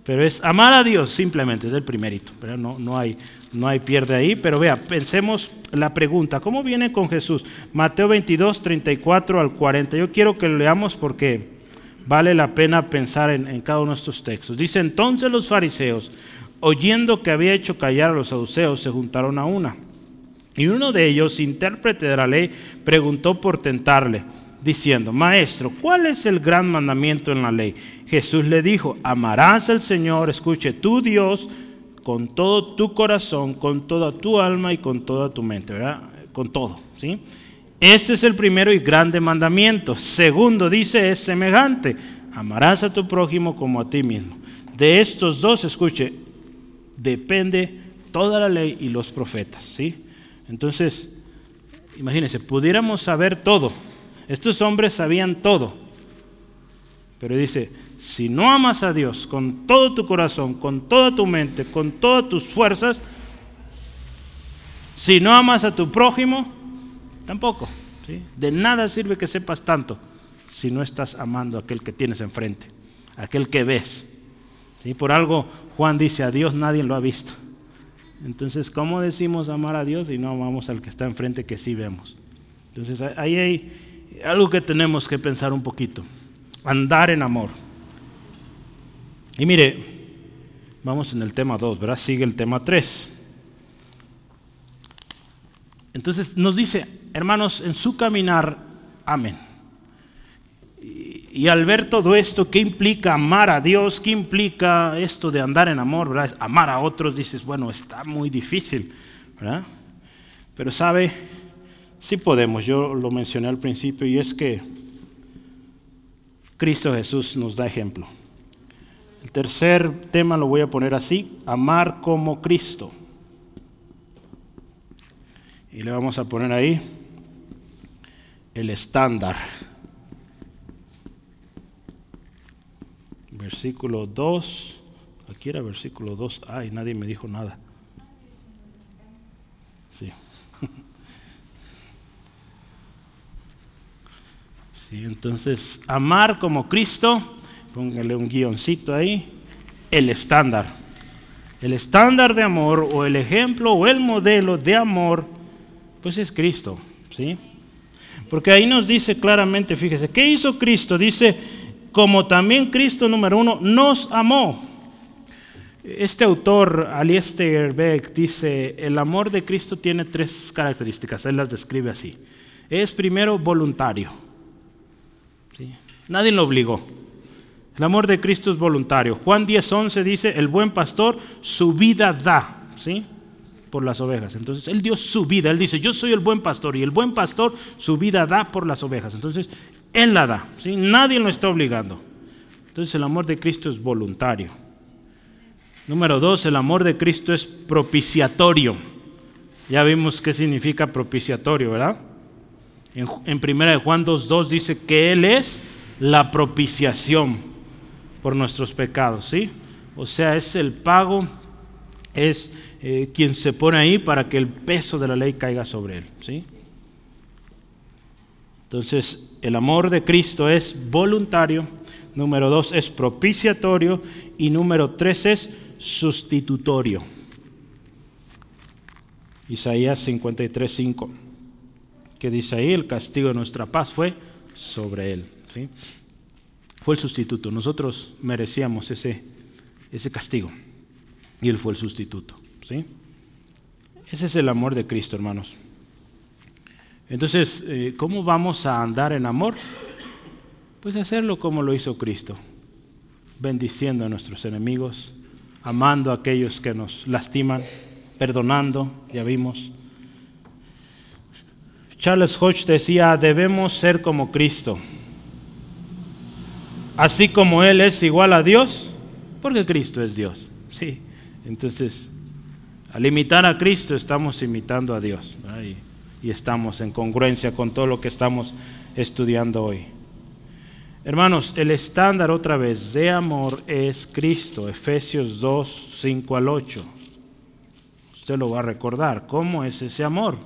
Pero es amar a Dios simplemente, es el primerito, ¿verdad? No, no, hay, no hay pierde ahí, pero vea, pensemos la pregunta, ¿cómo viene con Jesús? Mateo 22, 34 al 40. Yo quiero que lo leamos porque vale la pena pensar en, cada uno de estos textos. Dice, entonces los fariseos, oyendo que había hecho callar a los saduceos, se juntaron a una. Y uno de ellos, intérprete de la ley, preguntó por tentarle diciendo, Maestro, ¿cuál es el gran mandamiento en la ley? Jesús le dijo, amarás al Señor, escuche, tu Dios, con todo tu corazón, con toda tu alma y con toda tu mente, ¿verdad? Con todo, ¿sí? Este es el primero y grande mandamiento. Segundo, dice, es semejante. Amarás a tu prójimo como a ti mismo. De estos dos, escuche, depende toda la ley y los profetas, ¿sí? Entonces, imagínense, pudiéramos saber todo, estos hombres sabían todo. Pero dice, si no amas a Dios con todo tu corazón, con toda tu mente, con todas tus fuerzas, si no amas a tu prójimo, tampoco. De nada sirve que sepas tanto si no estás amando a aquel que tienes enfrente, aquel que ves. ¿Sí? Por algo Juan dice, a Dios nadie lo ha visto. Entonces, ¿cómo decimos amar a Dios y no amamos al que está enfrente que sí vemos? Entonces, ahí hay algo que tenemos que pensar un poquito. Andar en amor. Y mire, vamos en el tema 2, ¿verdad? Sigue el tema 3. Entonces nos dice, hermanos, en su caminar, amén. Y, al ver todo esto, ¿qué implica amar a Dios? ¿Qué implica esto de andar en amor? ¿verdad? Amar a otros, dices, bueno, está muy difícil, ¿verdad? Pero sabe, Sí podemos, yo lo mencioné al principio y es que Cristo Jesús nos da ejemplo. El tercer tema lo voy a poner así, amar como Cristo. Y le vamos a poner ahí el estándar. Versículo 2. Aquí era versículo 2. Ay, nadie me dijo nada. Sí. Entonces, amar como Cristo, póngale un guioncito ahí, el estándar. El estándar de amor o el ejemplo o el modelo de amor, pues es Cristo, ¿sí? Porque ahí nos dice claramente, fíjese, ¿qué hizo Cristo? Dice, como también Cristo número uno nos amó. Este autor, Alistair Beck, dice, el amor de Cristo tiene tres características, él las describe así. Es primero voluntario. Nadie lo obligó. El amor de Cristo es voluntario. Juan 10:11 dice, el buen pastor su vida da, ¿sí? Por las ovejas. Entonces, Él dio su vida. Él dice, yo soy el buen pastor y el buen pastor su vida da por las ovejas. Entonces, Él la da, ¿sí? Nadie lo está obligando. Entonces, el amor de Cristo es voluntario. Número dos, el amor de Cristo es propiciatorio. Ya vimos qué significa propiciatorio, ¿verdad? En, en 1 Juan 2.2 dice que Él es la propiciación por nuestros pecados, ¿sí? O sea, es el pago, es eh, quien se pone ahí para que el peso de la ley caiga sobre él, ¿sí? Entonces, el amor de Cristo es voluntario, número dos es propiciatorio y número tres es sustitutorio. Isaías 53, 5. que dice ahí, el castigo de nuestra paz fue sobre él. ¿sí? Fue el sustituto. Nosotros merecíamos ese, ese castigo y él fue el sustituto. ¿Sí? Ese es el amor de Cristo, hermanos. Entonces, eh, ¿cómo vamos a andar en amor? Pues hacerlo como lo hizo Cristo, bendiciendo a nuestros enemigos, amando a aquellos que nos lastiman, perdonando, ya vimos. Charles Hodge decía, debemos ser como Cristo. Así como Él es igual a Dios, porque Cristo es Dios. Sí, entonces, al imitar a Cristo estamos imitando a Dios y, estamos en congruencia con todo lo que estamos estudiando hoy. Hermanos, el estándar otra vez de amor es Cristo, Efesios 2, 5 al 8. Usted lo va a recordar. ¿Cómo es ese amor?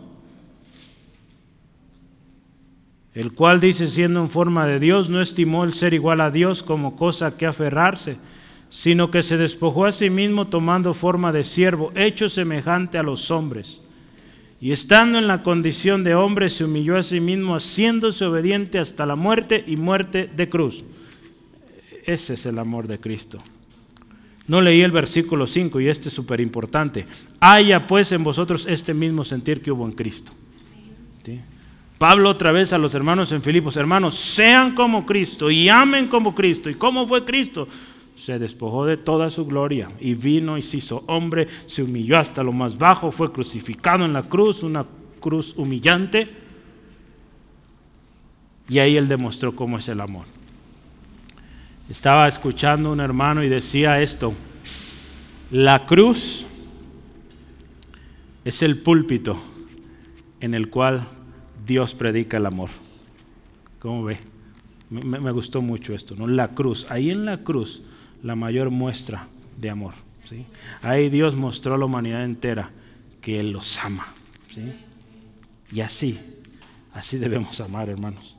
El cual dice, siendo en forma de Dios, no estimó el ser igual a Dios como cosa que aferrarse, sino que se despojó a sí mismo tomando forma de siervo, hecho semejante a los hombres y estando en la condición de hombre se humilló a sí mismo, haciéndose obediente hasta la muerte y muerte de cruz. Ese es el amor de Cristo. No leí el versículo 5 y este es súper importante. Haya pues en vosotros este mismo sentir que hubo en Cristo. Pablo otra vez a los hermanos en Filipos, hermanos, sean como Cristo y amen como Cristo. ¿Y cómo fue Cristo? Se despojó de toda su gloria y vino y se hizo hombre, se humilló hasta lo más bajo, fue crucificado en la cruz, una cruz humillante, y ahí él demostró cómo es el amor. Estaba escuchando un hermano y decía esto, la cruz es el púlpito en el cual Dios predica el amor. ¿Cómo ve? Me, me, gustó mucho esto, ¿no? La cruz, ahí en la cruz la mayor muestra de amor. ¿sí? Ahí Dios mostró a la humanidad entera que Él los ama. ¿sí? Y así, así debemos amar, hermanos.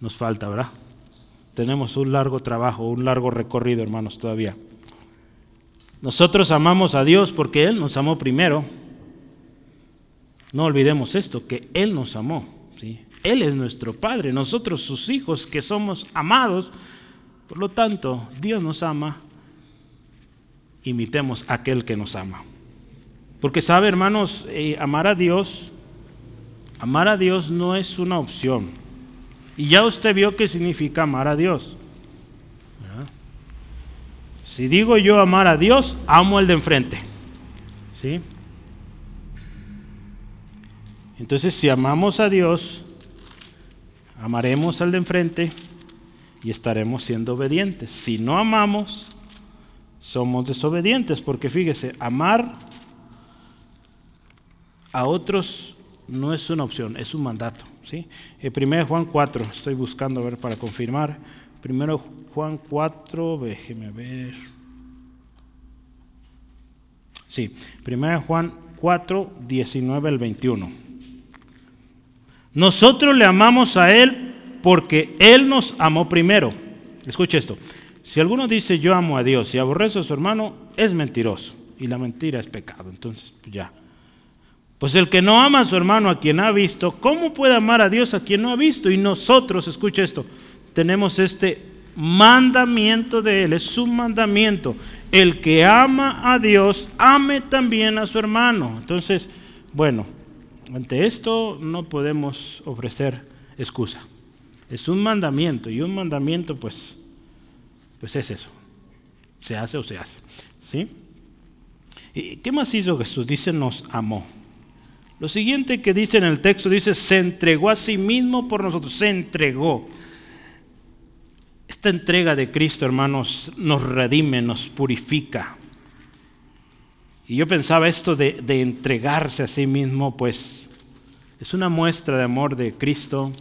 Nos falta, ¿verdad? Tenemos un largo trabajo, un largo recorrido, hermanos, todavía. Nosotros amamos a Dios porque Él nos amó primero. No olvidemos esto, que Él nos amó. ¿sí? Él es nuestro Padre, nosotros sus hijos que somos amados, por lo tanto, Dios nos ama, imitemos a aquel que nos ama. Porque sabe, hermanos, eh, amar a Dios, amar a Dios no es una opción. Y ya usted vio qué significa amar a Dios. Si digo yo amar a Dios, amo al de enfrente. ¿Sí? Entonces, si amamos a Dios, amaremos al de enfrente y estaremos siendo obedientes. Si no amamos, somos desobedientes, porque fíjese, amar a otros no es una opción, es un mandato. ¿sí? El eh, 1 Juan 4, estoy buscando a ver para confirmar. Primero Juan 4, déjeme ver. Sí, 1 Juan 4, 19 al 21. Nosotros le amamos a Él porque Él nos amó primero. Escuche esto. Si alguno dice yo amo a Dios y aborrece a su hermano, es mentiroso. Y la mentira es pecado. Entonces, pues ya. Pues el que no ama a su hermano a quien ha visto, ¿cómo puede amar a Dios a quien no ha visto? Y nosotros, escuche esto, tenemos este mandamiento de Él, es su mandamiento. El que ama a Dios, ame también a su hermano. Entonces, bueno, ante esto no podemos ofrecer excusa. Es un mandamiento y un mandamiento pues, pues es eso. Se hace o se hace. ¿Sí? ¿Y qué más hizo Jesús? Dice nos amó. Lo siguiente que dice en el texto dice se entregó a sí mismo por nosotros. Se entregó. Esta entrega de Cristo, hermanos, nos redime, nos purifica. Y yo pensaba esto de, de entregarse a sí mismo, pues es una muestra de amor de Cristo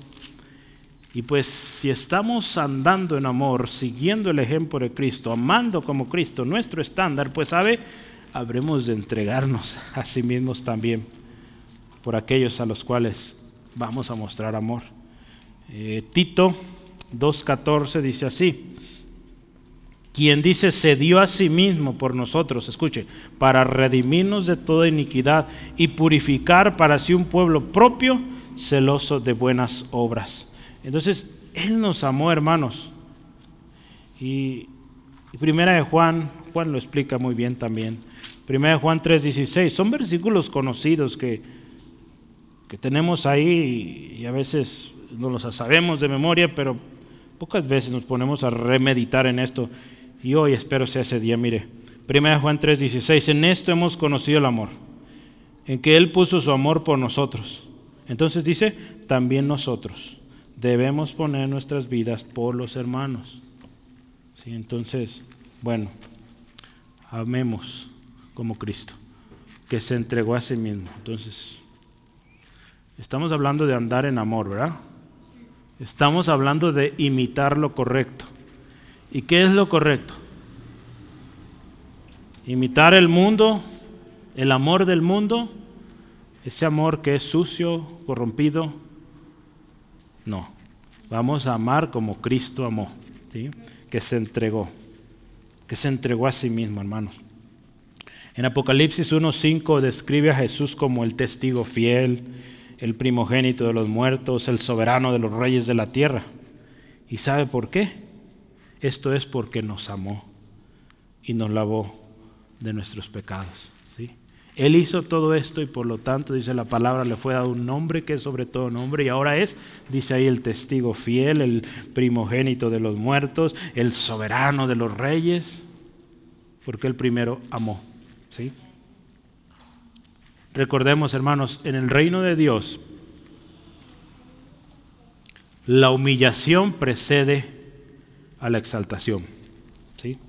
y pues si estamos andando en amor, siguiendo el ejemplo de Cristo, amando como Cristo nuestro estándar, pues sabe, habremos de entregarnos a sí mismos también por aquellos a los cuales vamos a mostrar amor. Eh, Tito 2.14 dice así, quien dice se dio a sí mismo por nosotros, escuche, para redimirnos de toda iniquidad y purificar para sí un pueblo propio, celoso de buenas obras. Entonces, Él nos amó, hermanos. Y, primera de Juan, Juan lo explica muy bien también. Primera de Juan 3:16, son versículos conocidos que, que tenemos ahí y a veces no los sabemos de memoria, pero pocas veces nos ponemos a remeditar en esto. Y hoy espero sea ese día, mire. Primera Juan 3:16, en esto hemos conocido el amor, en que Él puso su amor por nosotros. Entonces dice, también nosotros debemos poner nuestras vidas por los hermanos. ¿Sí? Entonces, bueno, amemos como Cristo, que se entregó a sí mismo. Entonces, estamos hablando de andar en amor, ¿verdad? Estamos hablando de imitar lo correcto. ¿Y qué es lo correcto? Imitar el mundo, el amor del mundo, ese amor que es sucio, corrompido. No, vamos a amar como Cristo amó, ¿sí? que se entregó, que se entregó a sí mismo, hermanos. En Apocalipsis 1.5 describe a Jesús como el testigo fiel, el primogénito de los muertos, el soberano de los reyes de la tierra. ¿Y sabe por qué? Esto es porque nos amó y nos lavó de nuestros pecados. Él hizo todo esto y por lo tanto, dice la palabra, le fue dado un nombre que es sobre todo nombre y ahora es, dice ahí, el testigo fiel, el primogénito de los muertos, el soberano de los reyes, porque él primero amó. ¿sí? Recordemos, hermanos, en el reino de Dios, la humillación precede a la exaltación. ¿sí?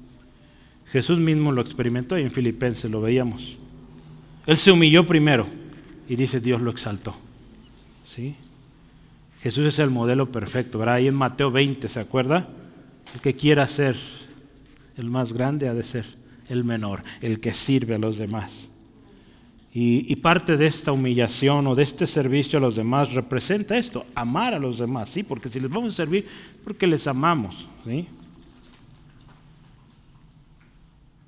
Jesús mismo lo experimentó y en Filipenses lo veíamos. Él se humilló primero y dice Dios lo exaltó. ¿sí? Jesús es el modelo perfecto. ¿verdad? Ahí en Mateo 20, ¿se acuerda? El que quiera ser el más grande ha de ser el menor, el que sirve a los demás. Y, parte de esta humillación o de este servicio a los demás representa esto, amar a los demás, ¿sí? Porque si les vamos a servir, porque les amamos, ¿sí?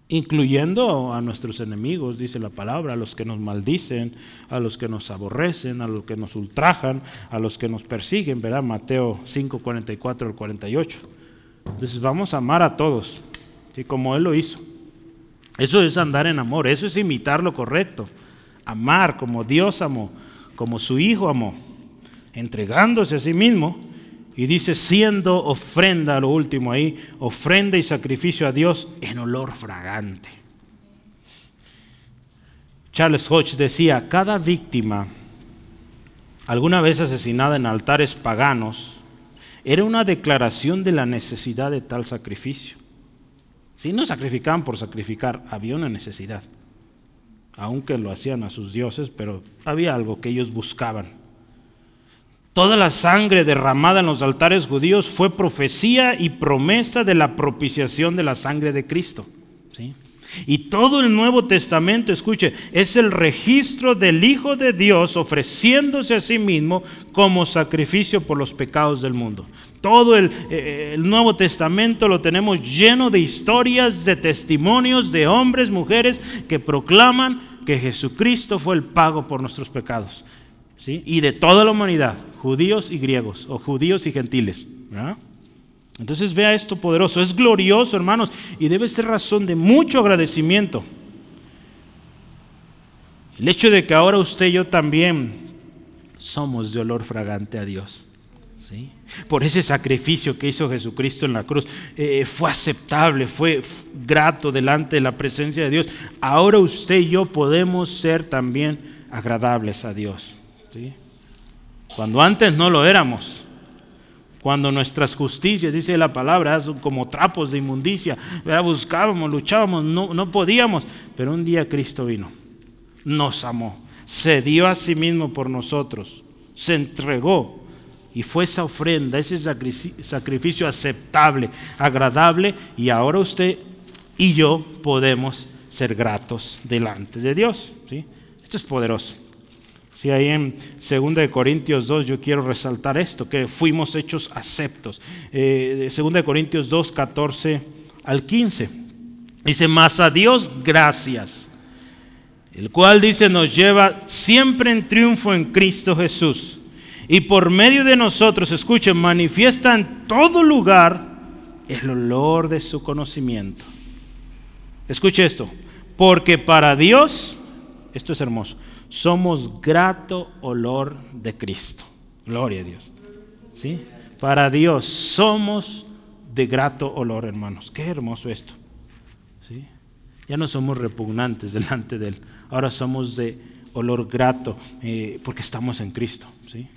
Incluyendo a nuestros enemigos, dice la palabra, a los que nos maldicen, a los que nos aborrecen, a los que nos ultrajan, a los que nos persiguen, ¿verdad? Mateo 5, 44 al 48. Entonces vamos a amar a todos, ¿sí? Como Él lo hizo. Eso es andar en amor, eso es imitar lo correcto amar como Dios amó, como su Hijo amó, entregándose a sí mismo. Y dice, siendo ofrenda, lo último ahí, ofrenda y sacrificio a Dios en olor fragante. Charles Hodge decía, cada víctima, alguna vez asesinada en altares paganos, era una declaración de la necesidad de tal sacrificio. Si no sacrificaban por sacrificar, había una necesidad aunque lo hacían a sus dioses, pero había algo que ellos buscaban. Toda la sangre derramada en los altares judíos fue profecía y promesa de la propiciación de la sangre de Cristo. ¿sí? Y todo el Nuevo Testamento, escuche, es el registro del Hijo de Dios ofreciéndose a sí mismo como sacrificio por los pecados del mundo. Todo el, eh, el, Nuevo Testamento lo tenemos lleno de historias, de testimonios de hombres, mujeres que proclaman que Jesucristo fue el pago por nuestros pecados. ¿Sí? Y de toda la humanidad, judíos y griegos, o judíos y gentiles. Entonces vea esto poderoso, es glorioso hermanos y debe ser razón de mucho agradecimiento. El hecho de que ahora usted y yo también somos de olor fragante a Dios. ¿sí? Por ese sacrificio que hizo Jesucristo en la cruz, eh, fue aceptable, fue grato delante de la presencia de Dios. Ahora usted y yo podemos ser también agradables a Dios. Cuando antes no lo éramos. Cuando nuestras justicias, dice la palabra, son como trapos de inmundicia. Buscábamos, luchábamos, no, no podíamos. Pero un día Cristo vino, nos amó, se dio a sí mismo por nosotros, se entregó. Y fue esa ofrenda, ese sacrificio aceptable, agradable. Y ahora usted y yo podemos ser gratos delante de Dios. ¿sí? Esto es poderoso. Si ahí en 2 Corintios 2 yo quiero resaltar esto, que fuimos hechos aceptos. Eh, 2 Corintios 2, 14 al 15. Dice, más a Dios gracias, el cual dice nos lleva siempre en triunfo en Cristo Jesús. Y por medio de nosotros, escuchen, manifiesta en todo lugar el olor de su conocimiento. Escuche esto, porque para Dios, esto es hermoso, somos grato olor de Cristo. Gloria a Dios. ¿Sí? Para Dios somos de grato olor, hermanos. Qué hermoso esto. ¿Sí? Ya no somos repugnantes delante de Él. Ahora somos de olor grato eh, porque estamos en Cristo. ¿sí?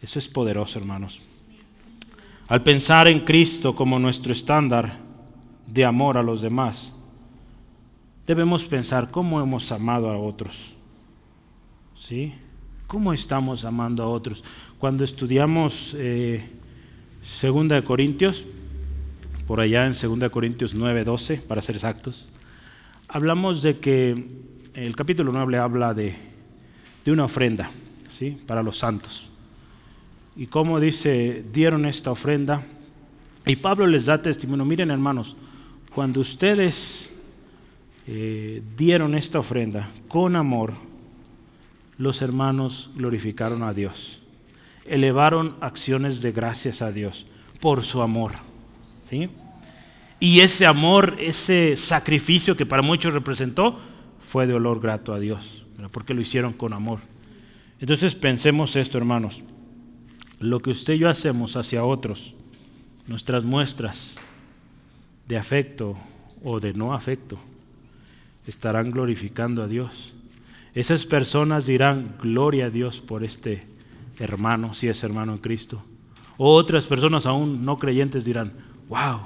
Eso es poderoso, hermanos. Al pensar en Cristo como nuestro estándar de amor a los demás, debemos pensar cómo hemos amado a otros. ¿Sí? ¿Cómo estamos amando a otros? Cuando estudiamos eh, Segunda de Corintios, por allá en Segunda de Corintios 9, 12, para ser exactos, hablamos de que el capítulo 9 habla de, de una ofrenda, ¿sí? Para los santos. Y cómo dice, dieron esta ofrenda. Y Pablo les da testimonio. Miren hermanos, cuando ustedes eh, dieron esta ofrenda con amor, los hermanos glorificaron a Dios, elevaron acciones de gracias a Dios por su amor. ¿sí? Y ese amor, ese sacrificio que para muchos representó, fue de olor grato a Dios, porque lo hicieron con amor. Entonces pensemos esto, hermanos. Lo que usted y yo hacemos hacia otros, nuestras muestras de afecto o de no afecto, estarán glorificando a Dios. Esas personas dirán gloria a Dios por este hermano, si es hermano en Cristo. O otras personas aún no creyentes dirán, wow,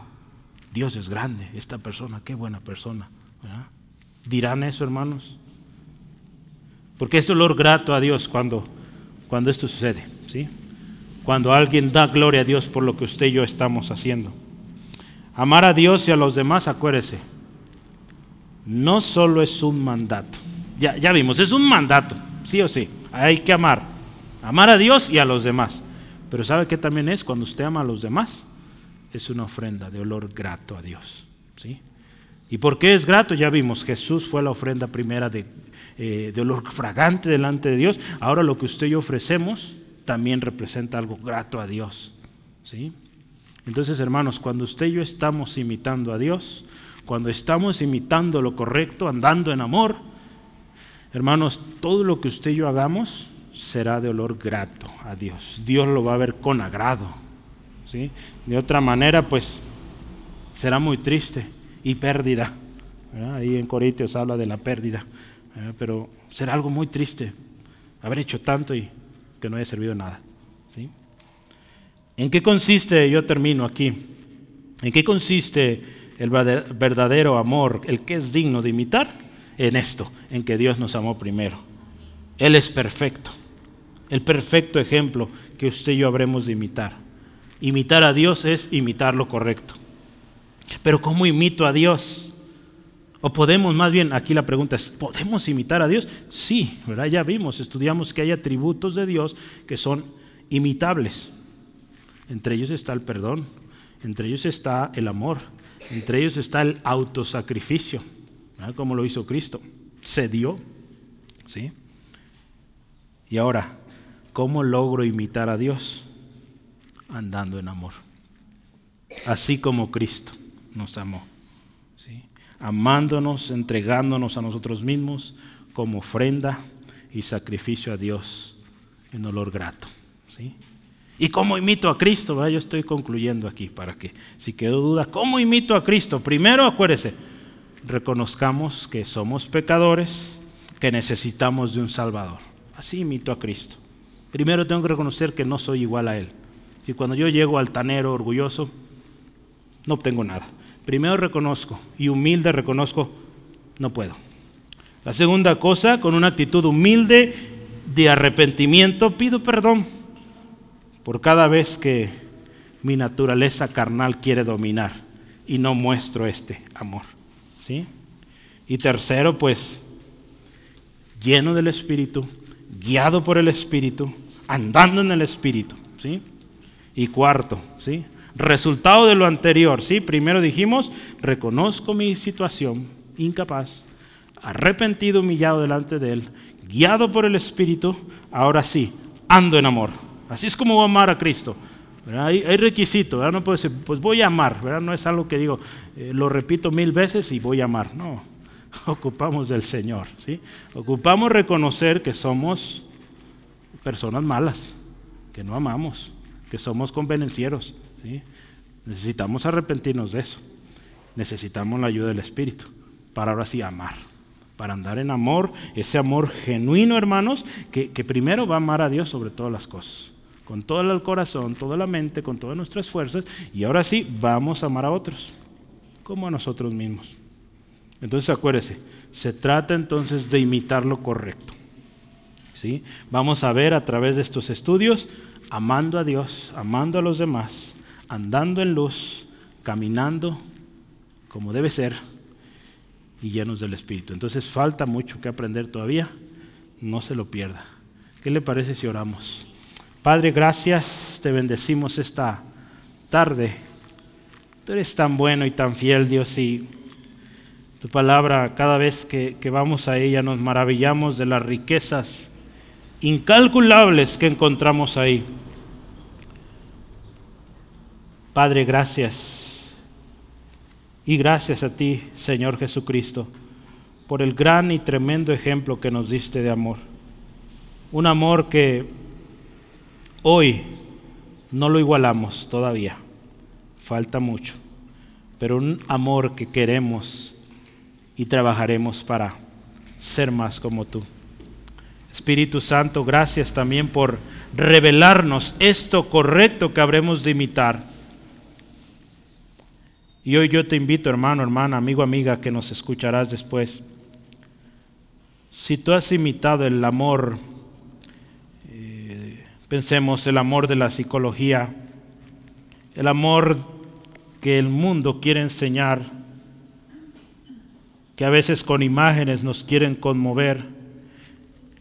Dios es grande, esta persona, qué buena persona. ¿Dirán eso, hermanos? Porque es dolor grato a Dios cuando, cuando esto sucede, ¿sí? Cuando alguien da gloria a Dios por lo que usted y yo estamos haciendo. Amar a Dios y a los demás, acuérdese, no solo es un mandato. Ya, ya vimos, es un mandato, sí o sí. Hay que amar. Amar a Dios y a los demás. Pero ¿sabe qué también es? Cuando usted ama a los demás, es una ofrenda de olor grato a Dios. ¿sí? ¿Y por qué es grato? Ya vimos, Jesús fue la ofrenda primera de, eh, de olor fragante delante de Dios. Ahora lo que usted y yo ofrecemos también representa algo grato a Dios. ¿sí? Entonces, hermanos, cuando usted y yo estamos imitando a Dios, cuando estamos imitando lo correcto, andando en amor, hermanos, todo lo que usted y yo hagamos será de olor grato a Dios. Dios lo va a ver con agrado. ¿sí? De otra manera, pues será muy triste y pérdida. Ahí en Corintios habla de la pérdida, pero será algo muy triste haber hecho tanto y que no haya servido nada. ¿sí? ¿En qué consiste, yo termino aquí, en qué consiste el verdadero amor, el que es digno de imitar, en esto, en que Dios nos amó primero. Él es perfecto, el perfecto ejemplo que usted y yo habremos de imitar. Imitar a Dios es imitar lo correcto. Pero ¿cómo imito a Dios? O podemos, más bien, aquí la pregunta es, ¿podemos imitar a Dios? Sí, ¿verdad? Ya vimos, estudiamos que hay atributos de Dios que son imitables. Entre ellos está el perdón, entre ellos está el amor, entre ellos está el autosacrificio, como lo hizo Cristo. Se dio. ¿sí? Y ahora, ¿cómo logro imitar a Dios? Andando en amor. Así como Cristo nos amó. ¿sí? Amándonos, entregándonos a nosotros mismos como ofrenda y sacrificio a Dios en olor grato. ¿sí? ¿Y cómo imito a Cristo? Yo estoy concluyendo aquí para que, si quedó duda, ¿cómo imito a Cristo? Primero, acuérdese, reconozcamos que somos pecadores, que necesitamos de un Salvador. Así imito a Cristo. Primero tengo que reconocer que no soy igual a Él. Si cuando yo llego altanero, orgulloso, no obtengo nada. Primero reconozco y humilde reconozco, no puedo. La segunda cosa, con una actitud humilde de arrepentimiento, pido perdón por cada vez que mi naturaleza carnal quiere dominar y no muestro este amor. ¿sí? Y tercero, pues, lleno del Espíritu, guiado por el Espíritu, andando en el Espíritu. ¿sí? Y cuarto, ¿sí? Resultado de lo anterior, ¿sí? Primero dijimos, reconozco mi situación, incapaz, arrepentido, humillado delante de Él, guiado por el Espíritu, ahora sí, ando en amor. Así es como amar a Cristo. Hay, requisitos, no puedo decir, pues voy a amar, ¿verdad? no es algo que digo, eh, lo repito mil veces y voy a amar, no, ocupamos del Señor, ¿sí? ocupamos reconocer que somos personas malas, que no amamos, que somos convenencieros, ¿sí? necesitamos arrepentirnos de eso, necesitamos la ayuda del Espíritu para ahora sí amar para andar en amor, ese amor genuino, hermanos, que, que, primero va a amar a Dios sobre todas las cosas con todo el corazón, toda la mente, con todas nuestras fuerzas, y ahora sí vamos a amar a otros, como a nosotros mismos. Entonces acuérdese, se trata entonces de imitar lo correcto. ¿sí? Vamos a ver a través de estos estudios, amando a Dios, amando a los demás, andando en luz, caminando como debe ser y llenos del Espíritu. Entonces falta mucho que aprender todavía, no se lo pierda. ¿Qué le parece si oramos? Padre, gracias, te bendecimos esta tarde. Tú eres tan bueno y tan fiel, Dios, y tu palabra, cada vez que, que vamos a ella, nos maravillamos de las riquezas incalculables que encontramos ahí. Padre, gracias. Y gracias a ti, Señor Jesucristo, por el gran y tremendo ejemplo que nos diste de amor. Un amor que Hoy no lo igualamos todavía, falta mucho, pero un amor que queremos y trabajaremos para ser más como tú. Espíritu Santo, gracias también por revelarnos esto correcto que habremos de imitar. Y hoy yo te invito, hermano, hermana, amigo, amiga, que nos escucharás después. Si tú has imitado el amor Pensemos el amor de la psicología, el amor que el mundo quiere enseñar, que a veces con imágenes nos quieren conmover,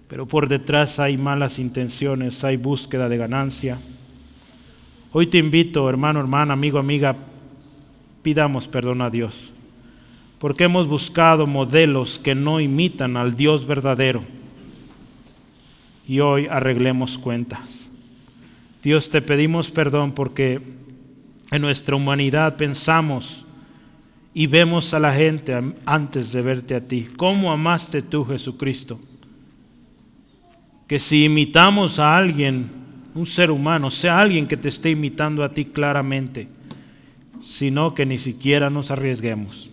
pero por detrás hay malas intenciones, hay búsqueda de ganancia. Hoy te invito, hermano, hermana, amigo, amiga, pidamos perdón a Dios, porque hemos buscado modelos que no imitan al Dios verdadero y hoy arreglemos cuentas. Dios, te pedimos perdón porque en nuestra humanidad pensamos y vemos a la gente antes de verte a ti. ¿Cómo amaste tú, Jesucristo? Que si imitamos a alguien, un ser humano, sea alguien que te esté imitando a ti claramente, sino que ni siquiera nos arriesguemos.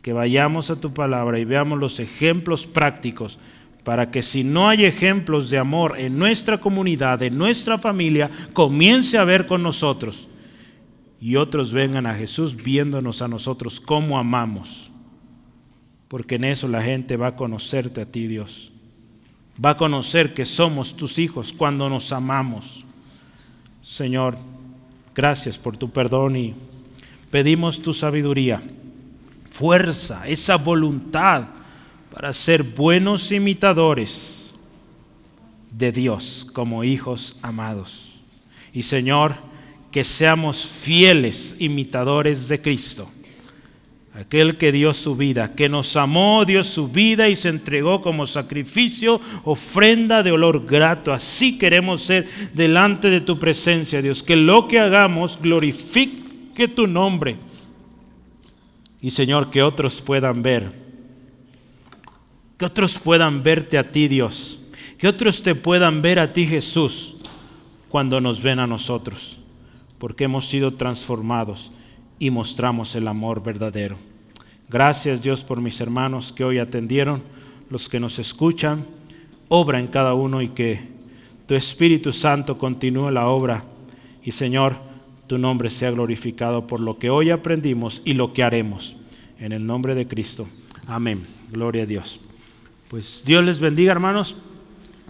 Que vayamos a tu palabra y veamos los ejemplos prácticos para que si no hay ejemplos de amor en nuestra comunidad, en nuestra familia, comience a ver con nosotros y otros vengan a Jesús viéndonos a nosotros cómo amamos. Porque en eso la gente va a conocerte a ti, Dios. Va a conocer que somos tus hijos cuando nos amamos. Señor, gracias por tu perdón y pedimos tu sabiduría, fuerza, esa voluntad para ser buenos imitadores de Dios como hijos amados. Y Señor, que seamos fieles imitadores de Cristo, aquel que dio su vida, que nos amó, dio su vida y se entregó como sacrificio, ofrenda de olor grato. Así queremos ser delante de tu presencia, Dios, que lo que hagamos glorifique tu nombre. Y Señor, que otros puedan ver que otros puedan verte a ti, Dios. Que otros te puedan ver a ti, Jesús, cuando nos ven a nosotros. Porque hemos sido transformados y mostramos el amor verdadero. Gracias, Dios, por mis hermanos que hoy atendieron, los que nos escuchan. Obra en cada uno y que tu Espíritu Santo continúe la obra. Y Señor, tu nombre sea glorificado por lo que hoy aprendimos y lo que haremos. En el nombre de Cristo. Amén. Gloria a Dios. Pues Dios les bendiga, hermanos.